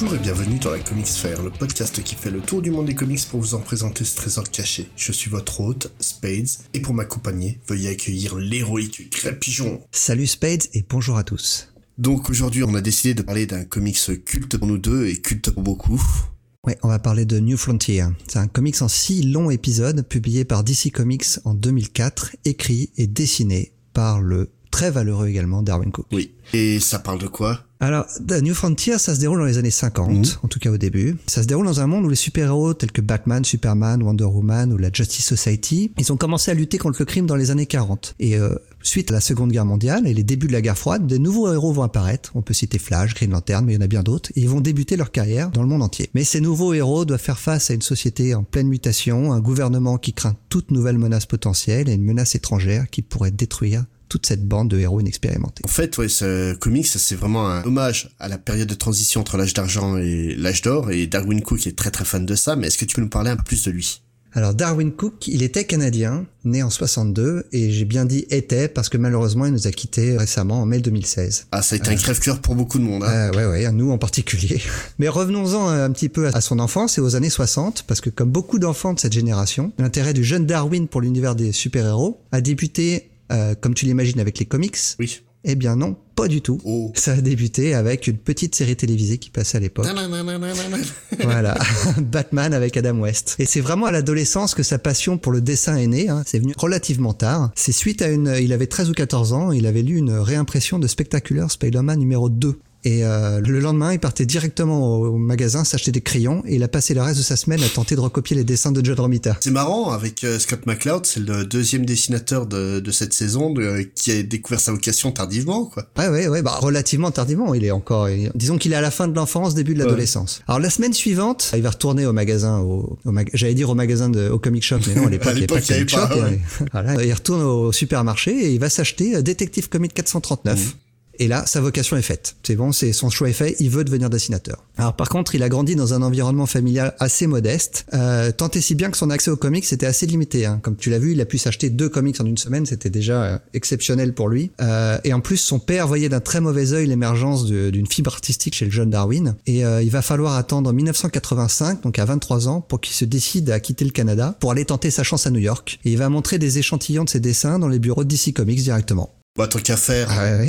Bonjour et bienvenue dans la Comics le podcast qui fait le tour du monde des comics pour vous en présenter ce trésor caché. Je suis votre hôte, Spades, et pour m'accompagner, veuillez accueillir l'héroïque Crêpigeon. Salut Spades et bonjour à tous. Donc aujourd'hui, on a décidé de parler d'un comics culte pour nous deux et culte pour beaucoup. Ouais, on va parler de New Frontier. C'est un comics en six longs épisodes publié par DC Comics en 2004, écrit et dessiné par le très valeureux également Darwin Cook. Oui. Et ça parle de quoi? Alors, The New Frontier, ça se déroule dans les années 50, Mhm. en tout cas au début. Ça se déroule dans un monde où les super-héros tels que Batman, Superman, Wonder Woman ou la Justice Society, ils ont commencé à lutter contre le crime dans les années 40. Et euh, suite à la Seconde Guerre mondiale et les débuts de la guerre froide, de nouveaux héros vont apparaître. On peut citer Flash, Green Lantern, mais il y en a bien d'autres. Et ils vont débuter leur carrière dans le monde entier. Mais ces nouveaux héros doivent faire face à une société en pleine mutation, un gouvernement qui craint toute nouvelle menace potentielle et une menace étrangère qui pourrait détruire toute cette bande de héros inexpérimentés. En fait, ouais, ce comics, c'est vraiment un hommage à la période de transition entre l'âge d'argent et l'âge d'or, et Darwin Cook est très très fan de ça, mais est-ce que tu peux nous parler un peu plus de lui? Alors Darwin Cook, il était canadien, né en 62, et j'ai bien dit était parce que malheureusement il nous a quittés récemment en mai 2016. Ah, ça a été un crève-cœur pour beaucoup de monde, hein. Euh, ouais, ouais, nous en particulier. Mais revenons-en un petit peu à son enfance et aux années 60, parce que comme beaucoup d'enfants de cette génération, l'intérêt du jeune Darwin pour l'univers des super-héros a débuté, euh, comme tu l'imagines, avec les comics. Oui. Eh bien non, pas du tout. Oh. Ça a débuté avec une petite série télévisée qui passait à l'époque. Voilà, Batman avec Adam West. Et c'est vraiment à l'adolescence que sa passion pour le dessin est née. Hein. C'est venu relativement tard. C'est suite à une... Il avait 13 ou 14 ans, il avait lu une réimpression de Spectacular Spider-Man numéro 2. Et euh, le lendemain, il partait directement au, magasin s'acheter des crayons et il a passé le reste de sa semaine à tenter de recopier les dessins de John Romita. C'est marrant, avec euh, Scott McCloud, c'est le deuxième dessinateur de, de cette saison de- qui a découvert sa vocation tardivement, quoi. Ouais, ouais, ouais, bah, relativement tardivement. Il est encore, il- disons qu'il est à la fin de l'enfance, début de l'adolescence. Alors, la semaine suivante, il va retourner au magasin, au, au mag- j'allais dire au magasin de, au comic shop, mais non, à l'époque, il n'y avait pas comic shop. voilà, il retourne au supermarché et il va s'acheter euh, Detective Comics 439. Et là, sa vocation est faite. C'est bon, c'est son choix est fait. Il veut devenir dessinateur. Alors par contre, il a grandi dans un environnement familial assez modeste, euh, tant et si bien que son accès aux comics était assez limité. Hein. Comme tu l'as vu, il a pu s'acheter deux comics en une semaine, c'était déjà euh, exceptionnel pour lui. Euh, et en plus, son père voyait d'un très mauvais œil l'émergence d'une fibre artistique chez le jeune Darwin. Et euh, il va falloir attendre 1985, donc à 23 ans, pour qu'il se décide à quitter le Canada pour aller tenter sa chance à New York. Et il va montrer des échantillons de ses dessins dans les bureaux de DC Comics directement. Bah, tant qu'à faire. Ah.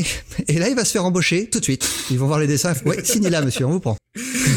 Et là, il va se faire embaucher tout de suite. Ils vont voir les dessins. Ouais, signez là, monsieur, on vous prend.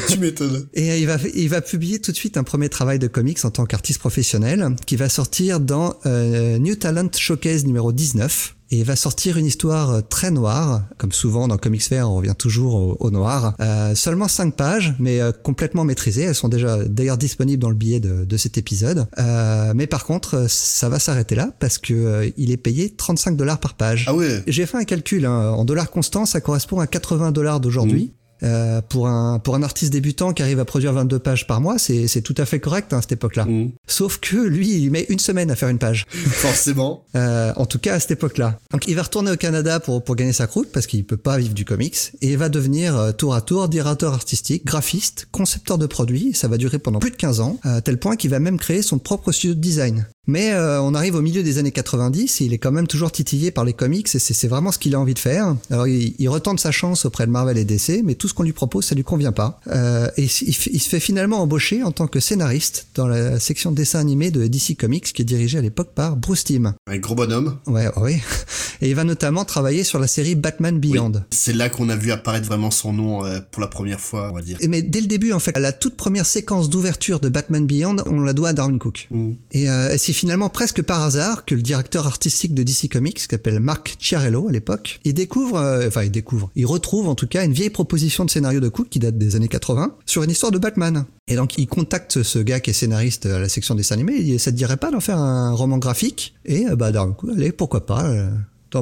tu m'étonnes. Et euh, il va, il va publier tout de suite un premier travail de comics en tant qu'artiste professionnel qui va sortir dans euh, New Talent Showcase numéro 19. Et il va sortir une histoire euh, très noire, comme souvent dans Comics Fair, on revient toujours au, au noir. Euh, seulement 5 pages, mais euh, complètement maîtrisées. Elles sont déjà d'ailleurs disponibles dans le billet de, de cet épisode. Euh, mais par contre, euh, ça va s'arrêter là parce que il est payé 35 dollars par page. Ah ouais. J'ai fait un calcul, hein. en dollars constants, ça correspond à 80 dollars d'aujourd'hui. Euh, pour un pour un artiste débutant qui arrive à produire 22 pages par mois, c'est c'est tout à fait correct hein, à cette époque-là. Mm. Sauf que lui, il met une semaine à faire une page. Forcément. Euh, en tout cas à cette époque-là. Donc il va retourner au Canada pour pour gagner sa croûte parce qu'il peut pas vivre du comics et il va devenir euh, tour à tour directeur artistique, graphiste, concepteur de produits. Ça va durer pendant plus de 15 ans, à tel point qu'il va même créer son propre studio de design. Mais euh, on arrive au milieu des années 90 et il est quand même toujours titillé par les comics et c'est vraiment ce qu'il a envie de faire. Alors il, il retente sa chance auprès de Marvel et DC, mais tout ce qu'on lui propose, ça lui convient pas. Euh, et il, se fait finalement embaucher en tant que scénariste dans la section dessin animé de DC Comics qui est dirigée à l'époque par Bruce Timm. Un gros bonhomme. Ouais, oui. Et il va notamment travailler sur la série Batman Beyond. C'est là qu'on a vu apparaître vraiment son nom euh, pour la première fois, on va dire. Et mais dès le début, en fait, la toute première séquence d'ouverture de Batman Beyond, on la doit à Darwin Cook. Mm. Et euh, c'est finalement presque par hasard que le directeur artistique de DC Comics, qui s'appelle Mark Chiarello à l'époque, il découvre, euh, enfin il découvre, il retrouve en tout cas une vieille proposition de scénario de Cook qui date des années 80 sur une histoire de Batman. Et donc il contacte ce gars qui est scénariste à la section dessin animé, il dit ça te dirait pas d'en faire un roman graphique? Et euh, bah Darwin Cook, allez pourquoi pas. euh.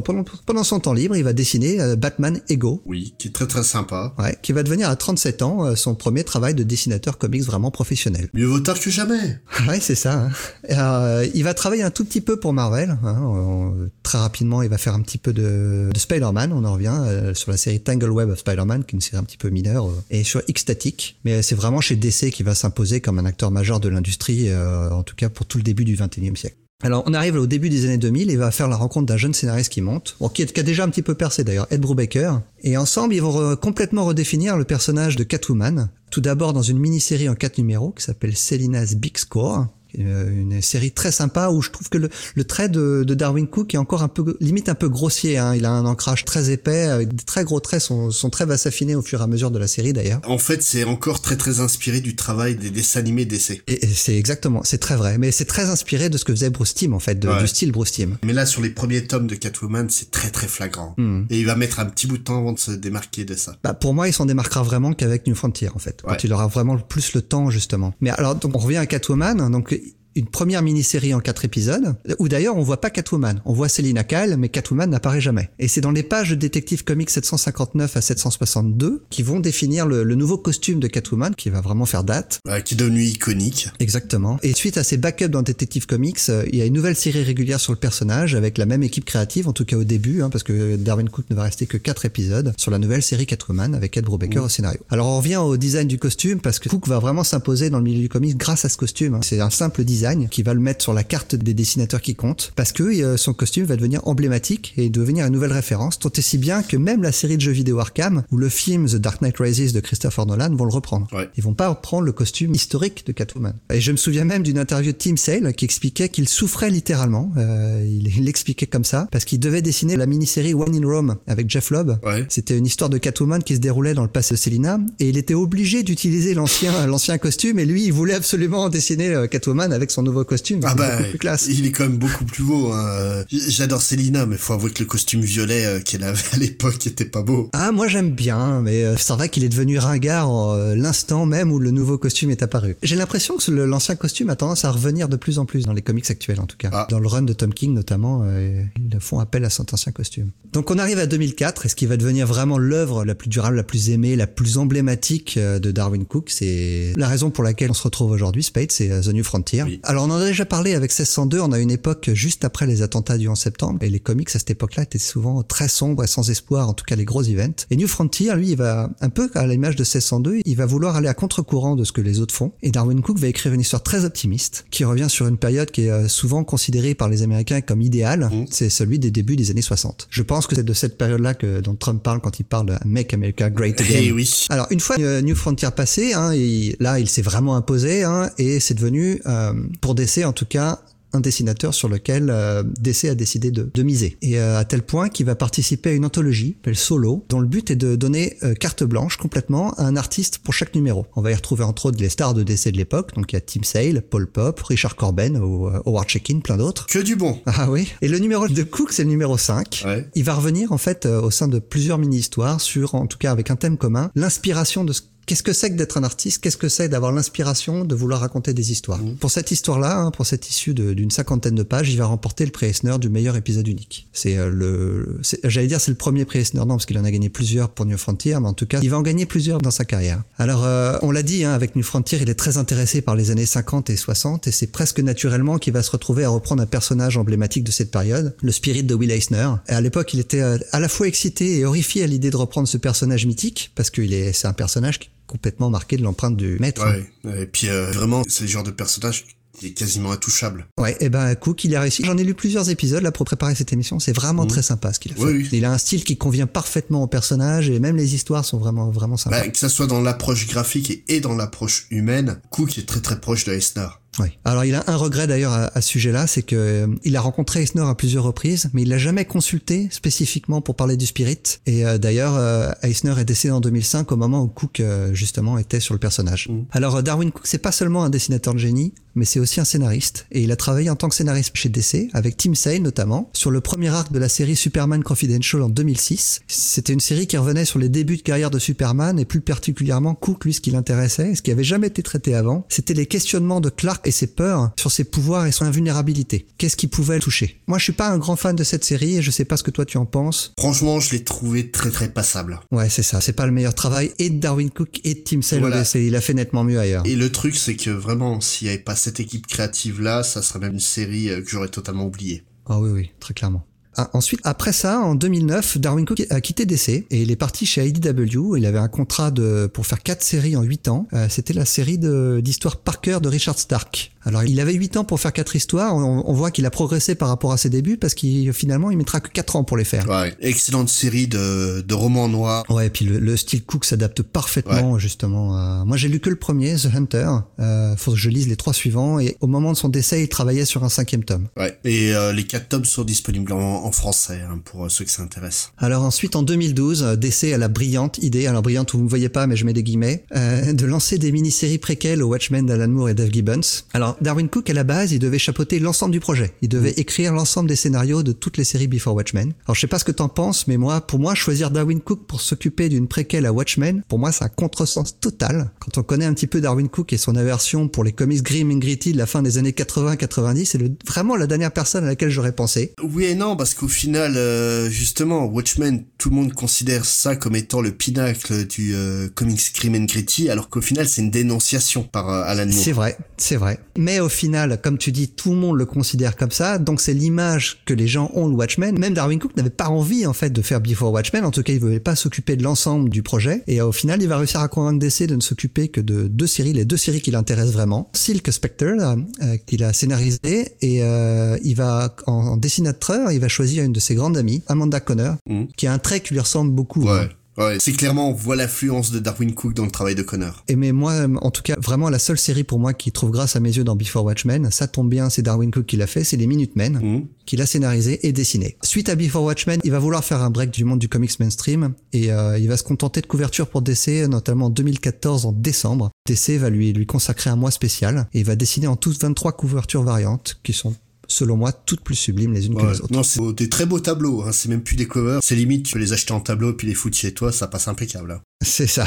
Pendant, pendant son temps libre, il va dessiner euh, Batman Ego, Oui, qui est très très sympa. Ouais, qui va devenir à 37 ans euh, son premier travail de dessinateur comics vraiment professionnel. Mieux vaut tard que jamais. ouais, c'est ça. hein. Euh, il va travailler un tout petit peu pour Marvel. hein, on- très rapidement, il va faire un petit peu de, de Spider-Man. On en revient sur la série Tangle Web of Spider-Man, qui est une série un petit peu mineure, et sur X-Static. Mais c'est vraiment chez DC qui va s'imposer comme un acteur majeur de l'industrie, en tout cas pour tout le début du 21e siècle. Alors on arrive au début des années 2000 et va faire la rencontre d'un jeune scénariste qui monte, bon, qui, qui, a déjà un petit peu percé d'ailleurs, Ed Brubaker, et ensemble ils vont complètement redéfinir le personnage de Catwoman, tout d'abord dans une mini-série en quatre numéros qui s'appelle Selina's Big Score, une série très sympa où je trouve que le, le trait de, de, Darwin Cook est encore un peu limite un peu grossier. Hein. Il a un ancrage très épais avec des très gros traits. Son, son trait va s'affiner au fur et à mesure de la série d'ailleurs. En fait, c'est encore très très inspiré du travail des dessins animés d'essai. Et, et c'est exactement, c'est très vrai. Mais c'est très inspiré de ce que faisait Bruce Timm en fait, de, Ouais. du style Bruce Timm. Mais là, sur les premiers tomes de Catwoman, c'est très très flagrant. Hmm. Et il va mettre un petit bout de temps avant de se démarquer de ça. Bah, pour moi, il s'en démarquera vraiment qu'avec New Frontier, en fait. Quand Ouais. il aura vraiment plus le temps, justement. Mais alors, donc, on revient à Catwoman. Donc, une première mini-série en quatre épisodes, où d'ailleurs on voit pas Catwoman, on voit Selina Kyle, mais Catwoman n'apparaît jamais. Et c'est dans les pages de Détective Comics 759 à 762 qui vont définir le, le nouveau costume de Catwoman, qui va vraiment faire date. Qui est devenu iconique. Exactement. Et suite à ces backups dans Detective Comics, euh, il y a une nouvelle série régulière sur le personnage avec la même équipe créative, en tout cas au début, hein, parce que Darwin Cook ne va rester que quatre épisodes sur la nouvelle série Catwoman avec Ed Brubaker au scénario. Alors on revient au design du costume parce que Cook va vraiment s'imposer dans le milieu du comics grâce à ce costume. hein. C'est un simple design qui va le mettre sur la carte des dessinateurs qui comptent parce que euh, son costume va devenir emblématique et devenir une nouvelle référence, tant et si bien que même la série de jeux vidéo Arkham ou le film The Dark Knight Rises de Christopher Nolan vont le reprendre. Ouais. Ils vont pas reprendre le costume historique de Catwoman. Et je me souviens même d'une interview de Tim Sale qui expliquait qu'il souffrait littéralement. Euh, il il l'expliquait comme ça parce qu'il devait dessiner la mini-série One in Rome avec Jeff Lobb. Ouais. C'était une histoire de Catwoman qui se déroulait dans le passé de Selina et il était obligé d'utiliser l'ancien l'ancien costume et lui il voulait absolument dessiner euh, Catwoman avec son nouveau costume. Ah bah, beaucoup plus classe. il est quand même beaucoup plus beau. Hein. J'adore Célina, mais faut avouer que le costume violet euh, qu'elle avait à l'époque était pas beau. Ah moi j'aime bien mais euh, c'est vrai qu'il est devenu ringard euh, l'instant même où le nouveau costume est apparu. J'ai l'impression que le- l'ancien costume a tendance à revenir de plus en plus dans les comics actuels en tout cas. Ah. Dans le run de Tom King notamment, euh, ils font appel à cet ancien costume. Donc on arrive à 2004 et ce qui va devenir vraiment l'œuvre la plus durable, la plus aimée, la plus emblématique de Darwin Cook, c'est la raison pour laquelle on se retrouve aujourd'hui, Spade, c'est The New Frontier. Oui. Alors on en a déjà parlé avec 1602, on a une époque juste après les attentats du 11 septembre et les comics à cette époque-là étaient souvent très sombres et sans espoir, en tout cas les gros events. Et New Frontier, lui, il va un peu à l'image de 1602, il va vouloir aller à contre-courant de ce que les autres font. Et Darwin Cook va écrire une histoire très optimiste qui revient sur une période qui est euh, souvent considérée par les Américains comme idéale. Mhm. C'est celui des débuts des années 60. Je pense que c'est de cette période-là que dont Trump parle quand il parle de Make America Great Again. Eh oui. Alors une fois euh, New Frontier passé, hein, il- là il s'est vraiment imposé hein, et c'est devenu, euh, pour DC en tout cas, un dessinateur sur lequel euh, DC a décidé de, de miser. Et euh, à tel point qu'il va participer à une anthologie, appelée Solo, dont le but est de donner euh, carte blanche complètement à un artiste pour chaque numéro. On va y retrouver entre autres les stars de DC de l'époque, donc il y a Tim Sale, Paul Pop, Richard Corben, ou, euh, Howard Chaykin, plein d'autres. Que du bon. Ah oui. Et le numéro de Cook, c'est le numéro 5. Ouais. Il va revenir en fait euh, au sein de plusieurs mini-histoires sur, en tout cas avec un thème commun, l'inspiration de ce Qu'est-ce que c'est que d'être un artiste? Qu'est-ce que c'est d'avoir l'inspiration de vouloir raconter des histoires? Pour cette histoire-là, hein, pour cette issue d'une cinquantaine de pages, il va remporter le prix Eisner du meilleur épisode unique. C'est euh, le, j'allais dire c'est le premier prix Eisner, non parce qu'il en a gagné plusieurs pour New Frontier, mais en tout cas il va en gagner plusieurs dans sa carrière. Alors euh, on l'a dit, hein, avec New Frontier, il est très intéressé par les années 50 et 60, et c'est presque naturellement qu'il va se retrouver à reprendre un personnage emblématique de cette période, le Spirit de Will Eisner. Et à l'époque, il était euh, à la fois excité et horrifié à l'idée de reprendre ce personnage mythique, parce qu'il est, c'est un personnage qui complètement marqué de l'empreinte du maître. Ouais. Et puis euh, vraiment, c'est le genre de personnage qui est quasiment intouchable. Ouais, et ben Cook, il a réussi. J'en ai lu plusieurs épisodes là pour préparer cette émission. C'est vraiment très sympa ce qu'il a fait. Oui, oui. Il a un style qui convient parfaitement au personnage et même les histoires sont vraiment vraiment sympas. Bah, que ça soit dans l'approche graphique et, et dans l'approche humaine, Cook est très très proche de Eisner. Oui. Alors il a un regret d'ailleurs à, à ce sujet-là, c'est que euh, il a rencontré Eisner à plusieurs reprises, mais il l'a jamais consulté spécifiquement pour parler du Spirit. Et euh, d'ailleurs, euh, Eisner est décédé en 2005 au moment où Cook euh, justement était sur le personnage. Alors euh, Darwin Cook, c'est pas seulement un dessinateur de génie, mais c'est aussi un scénariste. Et il a travaillé en tant que scénariste chez DC, avec Tim Sale notamment, sur le premier arc de la série Superman Confidential en 2006. C'était une série qui revenait sur les débuts de carrière de Superman et plus particulièrement Cook, lui, ce qui l'intéressait, et ce qui avait jamais été traité avant, c'était les questionnements de Clark et ses peurs sur ses pouvoirs et son invulnérabilité. Qu'est-ce qui pouvait le toucher? Moi, je suis pas un grand fan de cette série et je sais pas ce que toi tu en penses. Franchement, je l'ai trouvé très très passable. Ouais, c'est ça. C'est pas le meilleur travail et de Darwin Cook et de Tim Sale Voilà. Il a fait nettement mieux ailleurs. Et le truc, c'est que vraiment, s'il n'y avait pas cette équipe créative-là, ça serait même une série euh, que j'aurais totalement oubliée. Ah oui, oui, très clairement. Ah, ensuite, après ça, en 2009, Darwin Cook a quitté DC et il est parti chez IDW. Il avait un contrat de pour faire quatre séries en huit ans. Euh, C'était la série d'histoire Parker de Richard Stark. Alors il avait 8 ans pour faire quatre histoires, on, voit qu'il a progressé par rapport à ses débuts parce qu'il finalement il mettra que 4 ans pour les faire. Ouais, excellente série de, de romans noirs. Ouais, et puis le, style Cook s'adapte parfaitement justement. À... Moi j'ai lu que le premier, The Hunter, euh, faut que je lise les trois suivants et au moment de son décès il travaillait sur un cinquième tome. Ouais, et euh, les quatre tomes sont disponibles en, français hein, pour euh, ceux qui s'intéressent. Alors ensuite en 2012, euh, DC a la brillante idée, alors brillante vous ne voyez pas mais je mets des guillemets, euh, de lancer des mini-séries préquelles au Watchmen d'Alan Moore et Dave Gibbons. Alors Darwin Cook à la base, il devait chapeauter l'ensemble du projet. Il devait mm. écrire l'ensemble des scénarios de toutes les séries Before Watchmen. Alors je sais pas ce que t'en penses, mais moi, pour moi, choisir Darwin Cook pour s'occuper d'une préquelle à Watchmen, pour moi, c'est un contresens total. Quand on connaît un petit peu Darwin Cook et son aversion pour les comics grim and gritty de la fin des années 80-90, c'est vraiment la dernière personne à laquelle j'aurais pensé. Oui et non, parce qu'au final, euh, justement, Watchmen, tout le monde considère ça comme étant le pinacle du euh, comics grim and gritty, alors qu'au final, c'est une dénonciation par euh, Alan Moore. C'est vrai, c'est vrai. Mais au final, comme tu dis, tout le monde le considère comme ça, donc c'est l'image que les gens ont de Watchmen. Même Darwin Cook n'avait pas envie en fait de faire Before Watchmen, en tout cas il ne voulait pas s'occuper de l'ensemble du projet, et au final il va réussir à convaincre DC de ne s'occuper que de deux séries, les deux séries qui l'intéressent vraiment. Silk Spectre, euh, qu'il a scénarisé, et euh, il va, en, dessinateur, il va choisir une de ses grandes amies, Amanda Connor, mmh. qui a un trait qui lui ressemble beaucoup. Ouais. Ouais, c'est clairement, on voit l'influence de Darwin Cook dans le travail de Connor. Et mais moi, en tout cas, vraiment la seule série pour moi qui trouve grâce à mes yeux dans Before Watchmen, ça tombe bien, c'est Darwin Cook qui l'a fait, c'est les Minutemen, mmh. qu'il a scénarisé et dessiné. Suite à Before Watchmen, il va vouloir faire un break du monde du comics mainstream et euh, il va se contenter de couverture pour DC, notamment en 2014 en décembre. DC va lui lui consacrer un mois spécial et il va dessiner en toutes 23 couvertures variantes qui sont selon moi, toutes plus sublimes les unes que les autres. Non, c'est des très beaux tableaux, hein. c'est même plus des covers, c'est limite, tu peux les acheter en tableau puis les foutre chez toi, ça passe impeccable. Hein. C'est ça.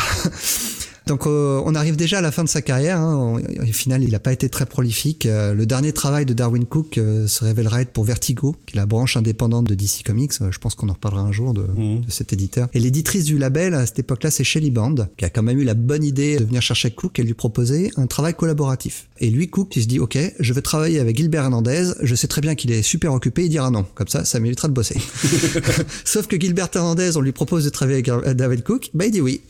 Donc euh, on arrive déjà à la fin de sa carrière. Hein. Au final, il n'a pas été très prolifique. Euh, le dernier travail de Darwin Cook euh, se révélera être pour Vertigo, qui est la branche indépendante de DC Comics. je pense qu'on en reparlera un jour de, mhm. de cet éditeur. Et l'éditrice du label à cette époque-là, c'est Shelly Band, qui a quand même eu la bonne idée de venir chercher Cook et lui proposer un travail collaboratif. Et lui, Cook, il se dit, OK, je vais travailler avec Gilbert Hernandez. Je sais très bien qu'il est super occupé. Il dira non. Comme ça, ça m'évitera de bosser. Sauf que Gilbert Hernandez, on lui propose de travailler avec David Cook. Bah, il dit oui.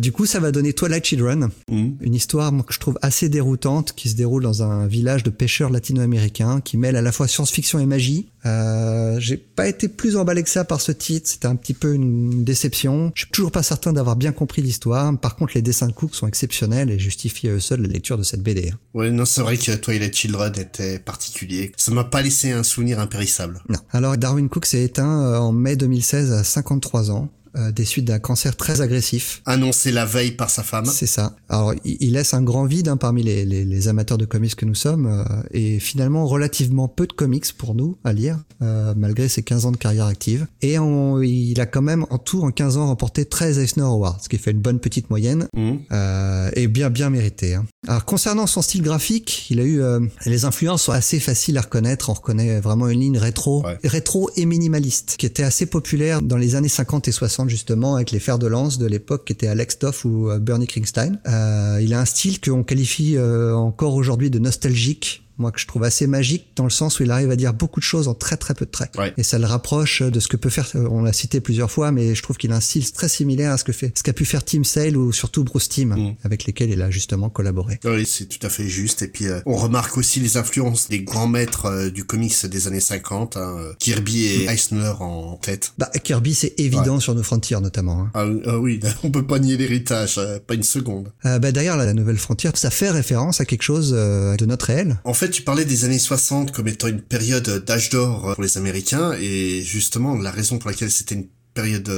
du coup, ça va donner Twilight Children Mm. Une histoire que je trouve assez déroutante qui se déroule dans un village de pêcheurs latino-américains qui mêle à la fois science-fiction et magie. Euh, j'ai pas été plus emballé que ça par ce titre, c'était un petit peu une déception. Je suis toujours pas certain d'avoir bien compris l'histoire. Par contre, les dessins de Cook sont exceptionnels et justifient eux seuls la lecture de cette BD. Ouais, non, c'est vrai que Twilight Children était particulier. Ça m'a pas laissé un souvenir impérissable. Non. Alors, Darwin Cook s'est éteint euh, en mai 2016 à 53 ans. Euh, des suites d'un cancer très agressif. Annoncé la veille par sa femme. C'est ça. Alors, il, laisse un grand vide hein, parmi les, les, les, amateurs de comics que nous sommes, euh, et finalement relativement peu de comics pour nous à lire, euh, malgré ses 15 ans de carrière active. Et on, il a quand même en tout, en 15 ans, remporté 13 Eisner Awards, ce qui fait une bonne petite moyenne, mmh. euh, et bien bien mérité. Hein. Alors, concernant son style graphique, il a eu... les influences sont assez faciles à reconnaître, on reconnaît vraiment une ligne rétro, rétro et minimaliste, qui était assez populaire dans les années 50 et 60 justement avec les fers de lance de l'époque qui étaient Alex Toff ou euh, Bernie Kringstein. Euh, il a un style qu'on qualifie euh, encore aujourd'hui de nostalgique moi que je trouve assez magique dans le sens où il arrive à dire beaucoup de choses en très très peu de traits. Et ça le rapproche de ce que peut faire, on l'a cité plusieurs fois, mais je trouve qu'il a un style très similaire à ce que fait, ce qu'a pu faire Tim Sale ou surtout Bruce Timm, mm. avec lesquels il a justement collaboré. Oui, c'est tout à fait juste. Et puis euh, on remarque aussi les influences des grands maîtres euh, du comics des années 50, hein, euh, Kirby et mm. Eisner en tête. Bah Kirby c'est évident sur nos frontières notamment. Hein. Ah, ah, oui, on peut pas nier l'héritage, pas une seconde. bah d'ailleurs la nouvelle frontière, ça fait référence à quelque chose de notre réel. En fait tu parlais des années 60 comme étant une période d'âge d'or pour les Américains, et justement, la raison pour laquelle c'était une période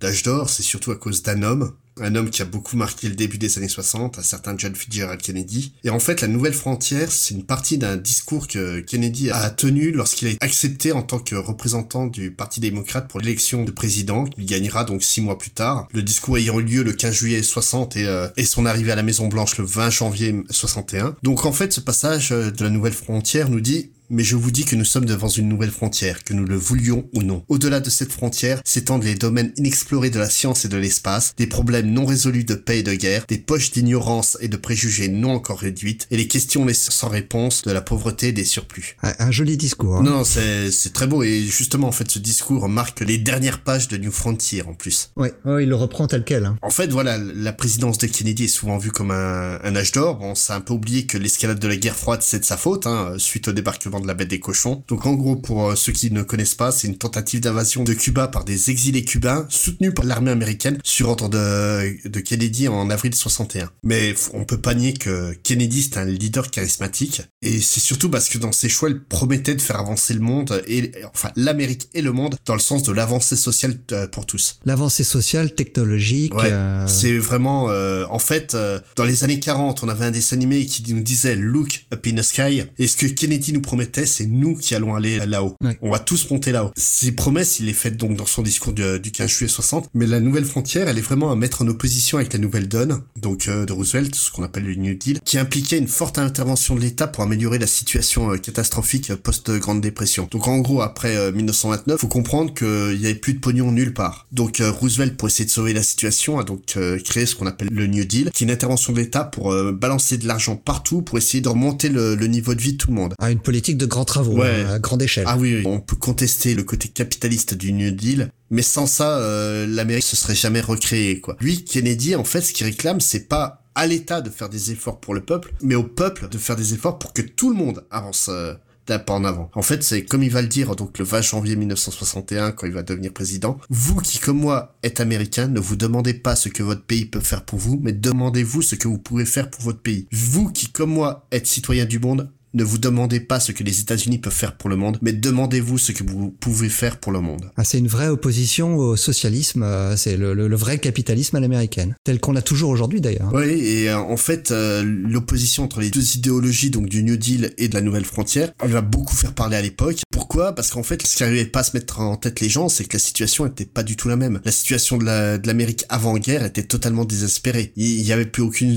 d'âge d'or, c'est surtout à cause d'un homme, un homme qui a beaucoup marqué le début des années 60, un certain John Fitzgerald Kennedy. Et en fait, la nouvelle frontière, c'est une partie d'un discours que Kennedy a tenu lorsqu'il a été accepté en tant que représentant du Parti démocrate pour l'élection de président. Il gagnera donc six mois plus tard. Le discours ayant eu lieu le 15 juillet 60 et, euh, et son arrivée à la Maison Blanche le 20 janvier 61. Donc en fait, ce passage euh, de la nouvelle frontière nous dit mais je vous dis que nous sommes devant une nouvelle frontière, que nous le voulions ou non. Au-delà de cette frontière s'étendent les domaines inexplorés de la science et de l'espace, des problèmes non résolus de paix et de guerre, des poches d'ignorance et de préjugés non encore réduites, et les questions sans réponse de la pauvreté et des surplus. Un, joli discours. Hein. Non, c'est très beau, et justement, en fait, ce discours marque les dernières pages de New Frontier, en plus. Oui, il le reprend tel quel. Hein. En fait, voilà, la présidence de Kennedy est souvent vue comme un, un âge d'or. Bon, ça a un peu oublié que l'escalade de la guerre froide, c'est de sa faute, hein, suite au débarquement de la bête des cochons. Donc, en gros, pour euh, ceux qui ne connaissent pas, c'est une tentative d'invasion de Cuba par des exilés cubains, soutenus par l'armée américaine, sur ordre de, de Kennedy en avril 61. Mais on peut pas nier que Kennedy, c'est un leader charismatique. Et c'est surtout parce que dans ses choix, il promettait de faire avancer le monde, et enfin l'Amérique et le monde, dans le sens de l'avancée sociale euh, pour tous. L'avancée sociale, technologique. Ouais, euh, C'est vraiment... en fait, dans les années 40, on avait un dessin animé qui nous disait « Look up in the sky ». Et ce que Kennedy nous promettait, c'est nous qui allons aller là-haut. On va tous monter là-haut. Ces promesses, il les fait donc dans son discours du, 15 juillet 60. Mais la nouvelle frontière, elle est vraiment à mettre en opposition avec la nouvelle donne, donc euh, de Roosevelt, ce qu'on appelle le New Deal, qui impliquait une forte intervention de l'État pour améliorer la situation euh, catastrophique euh, post-Grande Dépression. Donc en gros, après 1929, faut comprendre qu'il y avait plus de pognon nulle part. Donc Roosevelt, pour essayer de sauver la situation, a donc créé ce qu'on appelle le New Deal, qui est une intervention de l'État pour balancer de l'argent partout pour essayer de remonter le, niveau de vie de tout le monde. Ah, une politique de grands travaux, hein, à grande échelle. Ah oui, on peut contester le côté capitaliste du New Deal, mais sans ça, euh, l'Amérique se serait jamais recréée, quoi. Lui, Kennedy, en fait, ce qu'il réclame, c'est pas à l'État de faire des efforts pour le peuple, mais au peuple de faire des efforts pour que tout le monde avance euh, d'un pas en avant. En fait, c'est comme il va le dire, donc le 20 janvier 1961, quand il va devenir président. Vous qui, comme moi, êtes américain, ne vous demandez pas ce que votre pays peut faire pour vous, mais demandez-vous ce que vous pouvez faire pour votre pays. Vous qui, comme moi, êtes citoyen du monde, ne vous demandez pas ce que les États-Unis peuvent faire pour le monde, mais demandez-vous ce que vous pouvez faire pour le monde. Ah, c'est une vraie opposition au socialisme, euh, c'est le, vrai capitalisme à l'américaine, tel qu'on l'a toujours aujourd'hui d'ailleurs. Oui, et euh, en fait, euh, l'opposition entre les deux idéologies, donc du New Deal et de la Nouvelle Frontière, elle va beaucoup faire parler à l'époque. Pourquoi? Parce qu'en fait, ce qui n'arrivait pas à se mettre en tête les gens, c'est que la situation était pas du tout la même. La situation de l'Amérique avant-guerre était totalement désespérée. Il y avait plus aucune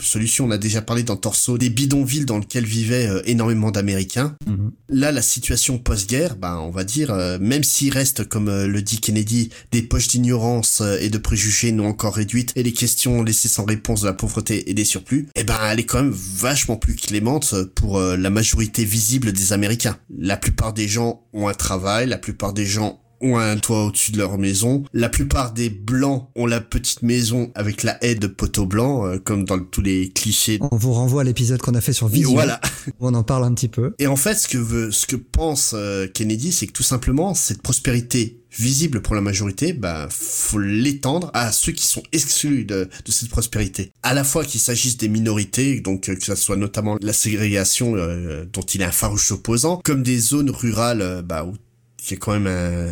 solution. On a déjà parlé dans Torso des bidonvilles dans lesquels vivaient euh, énormément d'Américains. Mhm. Là, la situation post-guerre, ben, on va dire, euh, même s'il reste, comme euh, le dit Kennedy, des poches d'ignorance et de préjugés non encore réduites et les questions laissées sans réponse de la pauvreté et des surplus, eh ben, elle est quand même vachement plus clémente pour la majorité visible des Américains. La plupart des gens ont un travail, la plupart des gens ont un toit au-dessus de leur maison. La plupart des blancs ont la petite maison avec la haie de poteaux blancs, euh, comme dans tous les clichés. On vous renvoie à l'épisode qu'on a fait sur Vision. Voilà. on en parle un petit peu. Et en fait, ce que veut, ce que pense euh, Kennedy, c'est que tout simplement, cette prospérité visible pour la majorité, bah, faut l'étendre à ceux qui sont exclus de, de cette prospérité. À la fois qu'il s'agisse des minorités, donc euh, que ce soit notamment la ségrégation dont il est un farouche opposant, comme des zones rurales bah, où qui est quand même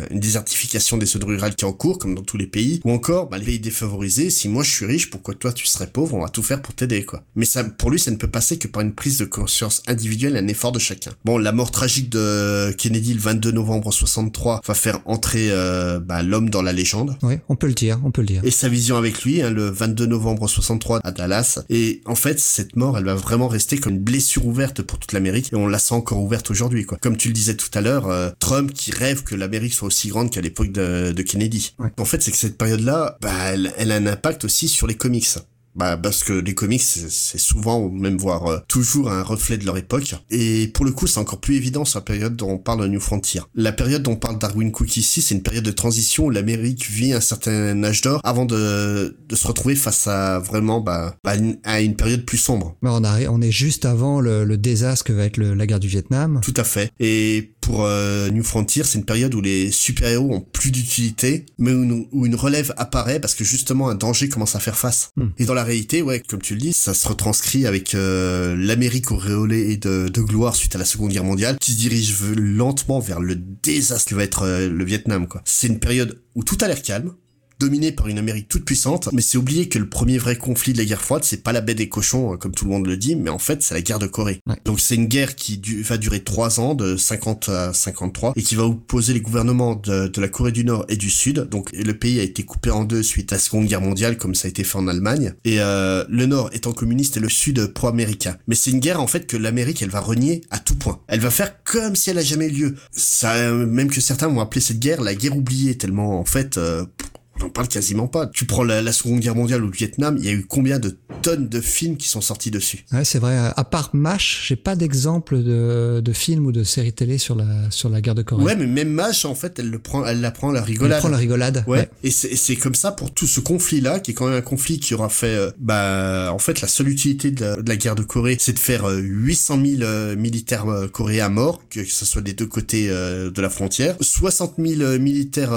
une désertification des zones rurales qui est en cours, comme dans tous les pays, ou encore bah, les pays défavorisés, si moi je suis riche, pourquoi toi tu serais pauvre, on va tout faire pour t'aider, quoi. Mais ça, pour lui, ça ne peut passer que par une prise de conscience individuelle, un effort de chacun. Bon, la mort tragique de Kennedy le 22 novembre 63 va faire entrer euh, bah, l'homme dans la légende. Oui, on peut le dire, on peut le dire. Et sa vision avec lui, hein, le 22 novembre 63 à Dallas. Et en fait, cette mort, elle va vraiment rester comme une blessure ouverte pour toute l'Amérique, et on la sent encore ouverte aujourd'hui, quoi. Comme tu le disais tout à l'heure, euh, Trump qui rêve que l'Amérique soit aussi grande qu'à l'époque de, Kennedy. En fait, c'est que cette période-là, bah, elle, a un impact aussi sur les comics. Bah parce que les comics c'est souvent ou même voire euh, toujours un reflet de leur époque et pour le coup c'est encore plus évident sur la période dont on parle de New Frontier. La période dont on parle Darwin Cook ici c'est une période de transition où l'Amérique vit un certain âge d'or avant de, de se retrouver face à vraiment bah, à une période plus sombre. Bah on, a, on est juste avant le, le désastre que va être la guerre du Vietnam. Tout à fait et pour euh, New Frontier, c'est une période où les super-héros ont plus d'utilité, mais où, une relève apparaît parce que justement un danger commence à faire face. Hmm. Et dans la réalité, ouais, comme tu le dis, ça se retranscrit avec euh, l'Amérique auréolée de, de gloire suite à la Seconde Guerre mondiale, qui se dirige lentement vers le désastre que va être euh, le Vietnam. quoi. C'est une période où tout a l'air calme, dominé par une Amérique toute puissante, mais c'est oublié que le premier vrai conflit de la guerre froide, c'est pas la baie des cochons, euh, comme tout le monde le dit, mais en fait, c'est la guerre de Corée. Donc c'est une guerre qui va durer trois ans, de 50 à 53, et qui va opposer les gouvernements de, de, la Corée du Nord et du Sud. Donc le pays a été coupé en deux suite à la Seconde Guerre mondiale, comme ça a été fait en Allemagne, et euh, le Nord étant communiste et le Sud pro-américain. Mais c'est une guerre en fait que l'Amérique, elle va renier à tout point. Elle va faire comme si elle a jamais eu lieu. Ça, même que certains vont appeler cette guerre la guerre oubliée, tellement en fait... Euh, on parle quasiment pas. Tu prends la, Seconde Guerre mondiale ou le Vietnam, il y a eu combien de tonnes de films qui sont sortis dessus? Ouais, c'est vrai. À part MASH, j'ai pas d'exemple de, de films ou de séries télé sur la sur la guerre de Corée. Ouais, mais même MASH, en fait, elle le prend, elle la prend la rigolade. Elle prend la rigolade. Ouais. Et c'est comme ça pour tout ce conflit-là, qui est quand même un conflit qui aura fait, euh, bah, en fait, la seule utilité de la, guerre de Corée, c'est de faire 800 euh, 000 euh, militaires coréens morts, que, ce soit des deux côtés de la frontière, 60 000 militaires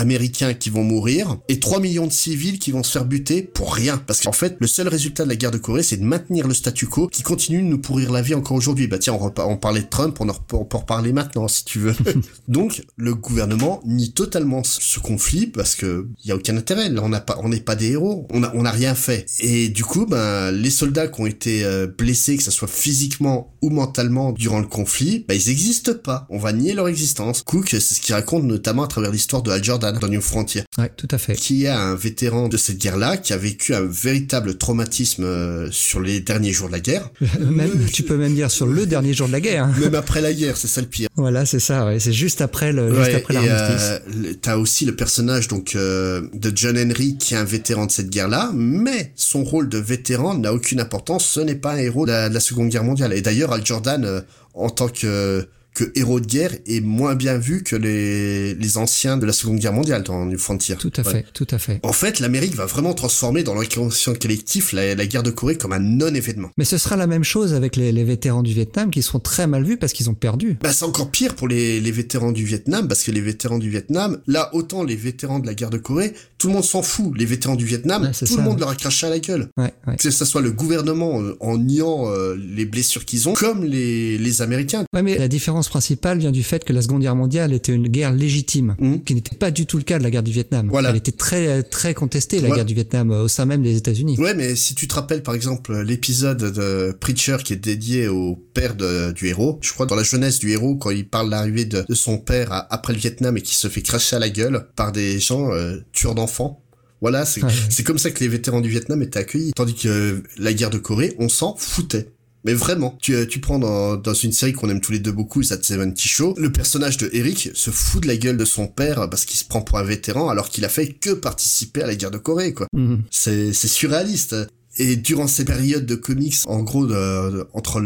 américains qui vont mourir et 3 millions de civils qui vont se faire buter pour rien. Parce qu'en fait, le seul résultat de la guerre de Corée, c'est de maintenir le statu quo qui continue de nous pourrir la vie encore aujourd'hui. Bah tiens, on, on parlait de Trump, on, en, on peut en reparler maintenant si tu veux. Donc, le gouvernement nie totalement ce conflit parce que y a aucun intérêt. Là, on n'a pas, on n'est pas des héros. On a, on a rien fait. Et du coup, ben, les soldats qui ont été euh, blessés, que ce soit physiquement ou mentalement durant le conflit, ben, ils n'existent pas. On va nier leur existence. Cook, c'est ce qu'il raconte notamment à travers l'histoire de Al Jordan dans New Frontier. Ouais, tout à fait. Qui est un vétéran de cette guerre-là, qui a vécu un véritable traumatisme euh, sur les derniers jours de la guerre. même, tu peux même dire sur le dernier jour de la guerre. Hein. Même après la guerre, c'est ça le pire. Voilà, c'est ça. Ouais. C'est juste après le, juste après l'armistice. Euh, T'as aussi le personnage donc euh, de John Henry, qui est un vétéran de cette guerre-là, mais son rôle de vétéran n'a aucune importance. Ce n'est pas un héros de la, Seconde Guerre mondiale. Et d'ailleurs, Al Jordan, euh, en tant que que héros de guerre est moins bien vu que les, les anciens de la Seconde Guerre mondiale dans New Frontier. Tout à fait, tout à fait. En fait, l'Amérique va vraiment transformer dans l'inconscient collectif la, la, guerre de Corée comme un non-événement. Mais ce sera la même chose avec les, les vétérans du Vietnam qui seront très mal vus parce qu'ils ont perdu. Bah, c'est encore pire pour les, les vétérans du Vietnam parce que les vétérans du Vietnam, là, autant les vétérans de la guerre de Corée, tout le monde s'en fout. Les vétérans du Vietnam, tout le monde leur a craché à la gueule. Ouais, ouais. Que ce soit le gouvernement euh, en niant euh, les blessures qu'ils ont, comme les, les Américains. Ouais, mais la différence principale vient du fait que la Seconde Guerre mondiale était une guerre légitime, mmh. qui n'était pas du tout le cas de la guerre du Vietnam. Voilà. Elle était très très contestée la guerre du Vietnam au sein même des États-Unis. Ouais, mais si tu te rappelles par exemple l'épisode de Preacher qui est dédié au père de, du héros, je crois dans la jeunesse du héros quand il parle de l'arrivée de, son père après le Vietnam et qui se fait cracher à la gueule par des gens euh, tueurs d'enfants. Voilà, c'est comme ça que les vétérans du Vietnam étaient accueillis. Tandis que la guerre de Corée, on s'en foutait. Mais vraiment, tu, euh, tu prends dans, dans une série qu'on aime tous les deux beaucoup, That 70 Show, le personnage de Eric se fout de la gueule de son père parce qu'il se prend pour un vétéran alors qu'il a fait que participer à la guerre de Corée, quoi. Mhm. C'est surréaliste. Et durant ces périodes de comics, en gros, de, entre